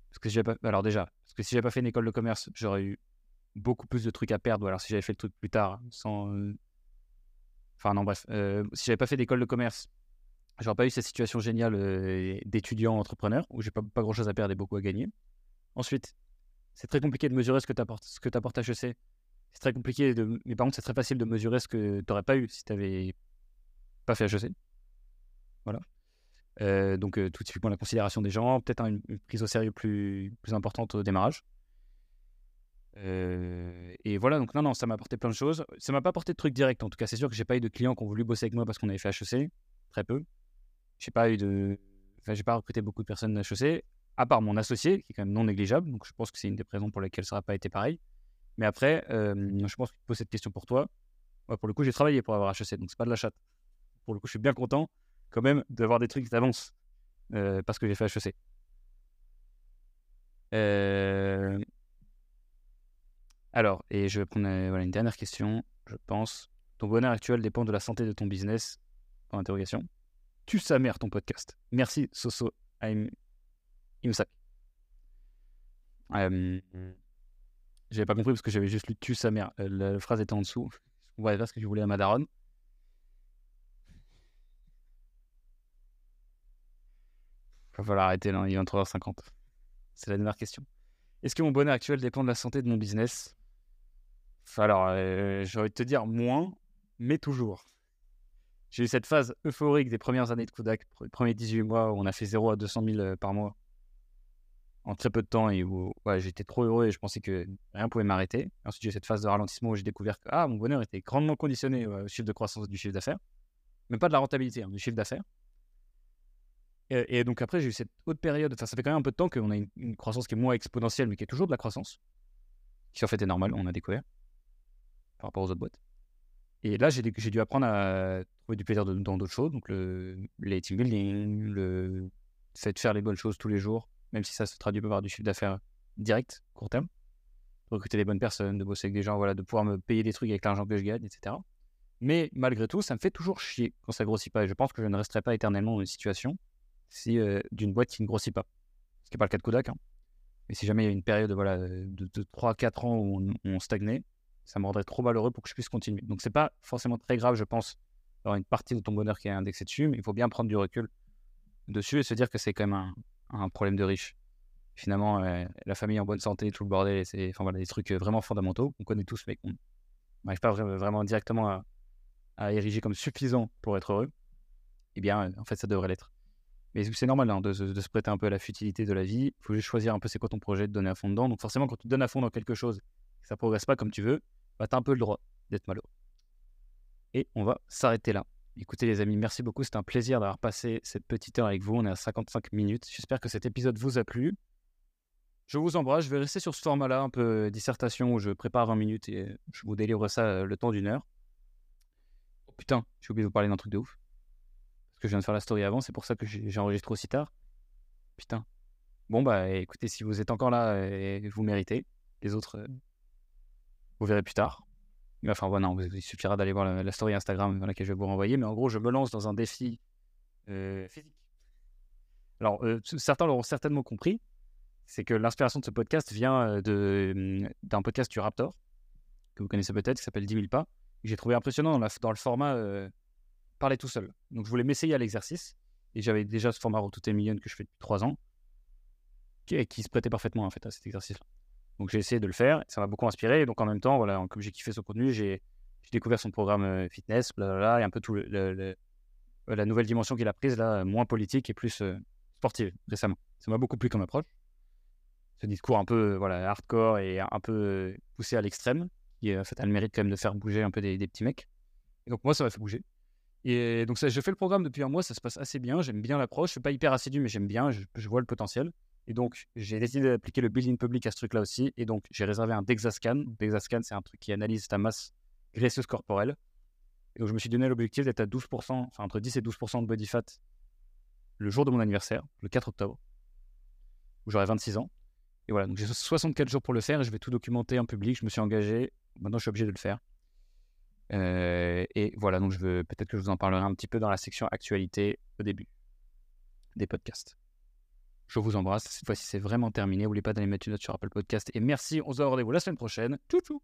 Parce que si pas... Alors déjà, parce que si j'avais pas fait une école de commerce, j'aurais eu beaucoup plus de trucs à perdre. Ou alors si j'avais fait le truc plus tard, sans. Enfin non, bref. si j'avais pas fait d'école de commerce, j'aurais pas eu cette situation géniale d'étudiant entrepreneur où j'ai pas, pas grand chose à perdre et beaucoup à gagner. Ensuite, c'est très compliqué de mesurer ce que t'apportes, ce que t'apporte HEC c'est très compliqué. De... Mais par contre, c'est très facile de mesurer ce que tu n'aurais pas eu si tu n'avais pas fait HEC. Voilà. Euh, donc, euh, tout typiquement la considération des gens, peut-être une, prise au sérieux plus, plus importante au démarrage. Euh, et voilà, donc non, non, ça m'a apporté plein de choses. Ça m'a pas apporté de trucs directs. En tout cas, c'est sûr que j'ai pas eu de clients qui ont voulu bosser avec moi parce qu'on avait fait HEC. Très peu. J'ai pas eu de. J'ai pas recruté beaucoup de personnes HEC, à part mon associé, qui est quand même non négligeable. Donc, je pense que c'est une des raisons pour lesquelles ça n'a pas été pareil. Mais après, je pense qu'il pose cette question pour toi. pour le coup, j'ai travaillé pour avoir HEC, donc c'est pas de la chatte. Pour le coup, je suis bien content quand même d'avoir des trucs d'avance parce que j'ai fait HEC. Alors, et je vais prendre voilà, une dernière question, je pense. Ton bonheur actuel dépend de la santé de ton business? D'interrogation. Tu sa mère ton podcast. Merci Soso I'm Imsak. J'avais pas compris parce que j'avais juste lu tu sa mère. Euh, la phrase était en dessous. On va pas ce que je voulais à Madaron. Il va falloir arrêter là, il est 23h50. C'est la dernière question. Est-ce que mon bonheur actuel dépend de la santé de mon business? Alors, euh, j'ai envie de te dire moins, mais toujours. J'ai eu cette phase euphorique des premières années de Kodak, les premiers 18 mois où on a fait 0 à 200 000 euh, par mois en très peu de temps et où j'étais trop heureux et je pensais que rien pouvait m'arrêter. Ensuite, j'ai eu cette phase de ralentissement où j'ai découvert que ah, mon bonheur était grandement conditionné au chiffre de croissance du chiffre d'affaires, même pas de la rentabilité, hein, du chiffre d'affaires. Et, donc après, j'ai eu cette autre période, enfin ça fait quand même un peu de temps qu'on a une, croissance qui est moins exponentielle, mais qui est toujours de la croissance, qui en fait est normale, on a découvert, par rapport aux autres boîtes. Et là, j'ai dû apprendre à trouver du plaisir dans d'autres choses, donc le, les team building, le fait de faire les bonnes choses tous les jours, même si ça se traduit par du chiffre d'affaires direct, court terme. Recruter les bonnes personnes, de bosser avec des gens, voilà, de pouvoir me payer des trucs avec l'argent que je gagne, etc. Mais malgré tout, ça me fait toujours chier quand ça grossit pas. Et je pense que je ne resterai pas éternellement dans une situation euh, d'une boîte qui ne grossit pas. Ce qui n'est pas le cas de Kodak. Hein. Mais si jamais il y a une période voilà, de, de 3-4 ans où on, on, stagnait, ça me rendrait trop malheureux pour que je puisse continuer. Donc c'est pas forcément très grave, je pense, d'avoir une partie de ton bonheur qui est indexée dessus, mais il faut bien prendre du recul dessus et se dire que c'est quand même un, problème de riche. Finalement, euh, la famille en bonne santé, tout le bordel, c'est des trucs euh, vraiment fondamentaux qu'on connaît tous, mais qu'on n'arrive pas vraiment directement à, ériger comme suffisant pour être heureux. Eh bien, euh, en fait, ça devrait l'être. Mais c'est normal hein, de, se prêter un peu à la futilité de la vie. Il faut juste choisir un peu c'est quoi ton projet, de donner à fond dedans. Donc forcément, quand tu donnes à fond dans quelque chose, que ça progresse pas comme tu veux, bah, tu as un peu le droit d'être malheureux. Et on va s'arrêter là. Écoutez les amis, merci beaucoup. C'était un plaisir d'avoir passé cette petite heure avec vous. On est à 55 minutes. J'espère que cet épisode vous a plu. Je vous embrasse. Je vais rester sur ce format-là, un peu dissertation, où je prépare 20 minutes et je vous délivre ça euh, le temps d'une heure. Oh putain, j'ai oublié de vous parler d'un truc de ouf. Que je viens de faire la story avant, c'est pour ça que j'ai enregistré aussi tard. Putain. Bon, bah écoutez, si vous êtes encore là, et vous méritez. Les autres, euh, vous verrez plus tard. Enfin, voilà, non, il suffira d'aller voir la, story Instagram dans laquelle je vais vous renvoyer. Mais en gros, je me lance dans un défi euh, physique. Alors, euh, certains l'auront certainement compris. C'est que l'inspiration de ce podcast vient euh, d'un podcast du Raptor, que vous connaissez peut-être, qui s'appelle 10 000 pas. J'ai trouvé impressionnant dans le format parler tout seul. Donc, je voulais m'essayer à l'exercice. Et j'avais déjà ce format Tout est million que je fais depuis 3 ans, qui, qui se prêtait parfaitement en fait à cet exercice-là. Donc j'ai essayé de le faire, ça m'a beaucoup inspiré. Et donc en même temps, voilà, comme j'ai kiffé son contenu, j'ai découvert son programme euh, fitness, blablabla, et un peu tout euh, la nouvelle dimension qu'il a prise là, moins politique et plus euh, sportive récemment. Ça m'a beaucoup plu comme approche. Ce discours un peu voilà hardcore et un peu poussé à l'extrême, qui en fait a le mérite quand même de faire bouger un peu des, petits mecs. Et donc moi ça m'a fait bouger. Et donc je fais le programme depuis un mois, ça se passe assez bien, j'aime bien l'approche, je suis pas hyper assidu mais j'aime bien, je vois le potentiel. Et donc, j'ai décidé d'appliquer le building public à ce truc-là aussi. Et donc, j'ai réservé un Dexascan. Dexascan, c'est un truc qui analyse ta masse graisseuse corporelle. Et donc, je me suis donné l'objectif d'être à 12%, enfin entre 10 et 12% de body fat le jour de mon anniversaire, le 4 octobre, où j'aurai 26 ans. Et voilà, donc j'ai 64 jours pour le faire et je vais tout documenter en public. Je me suis engagé. Maintenant, je suis obligé de le faire. Euh, et voilà, donc je veux peut-être que je vous en parlerai un petit peu dans la section actualité au début des podcasts. Je vous embrasse. Cette fois-ci, c'est vraiment terminé. N'oubliez pas d'aller mettre une note sur Apple Podcast. Et merci. On se voit rendez-vous la semaine prochaine. Tchou tchou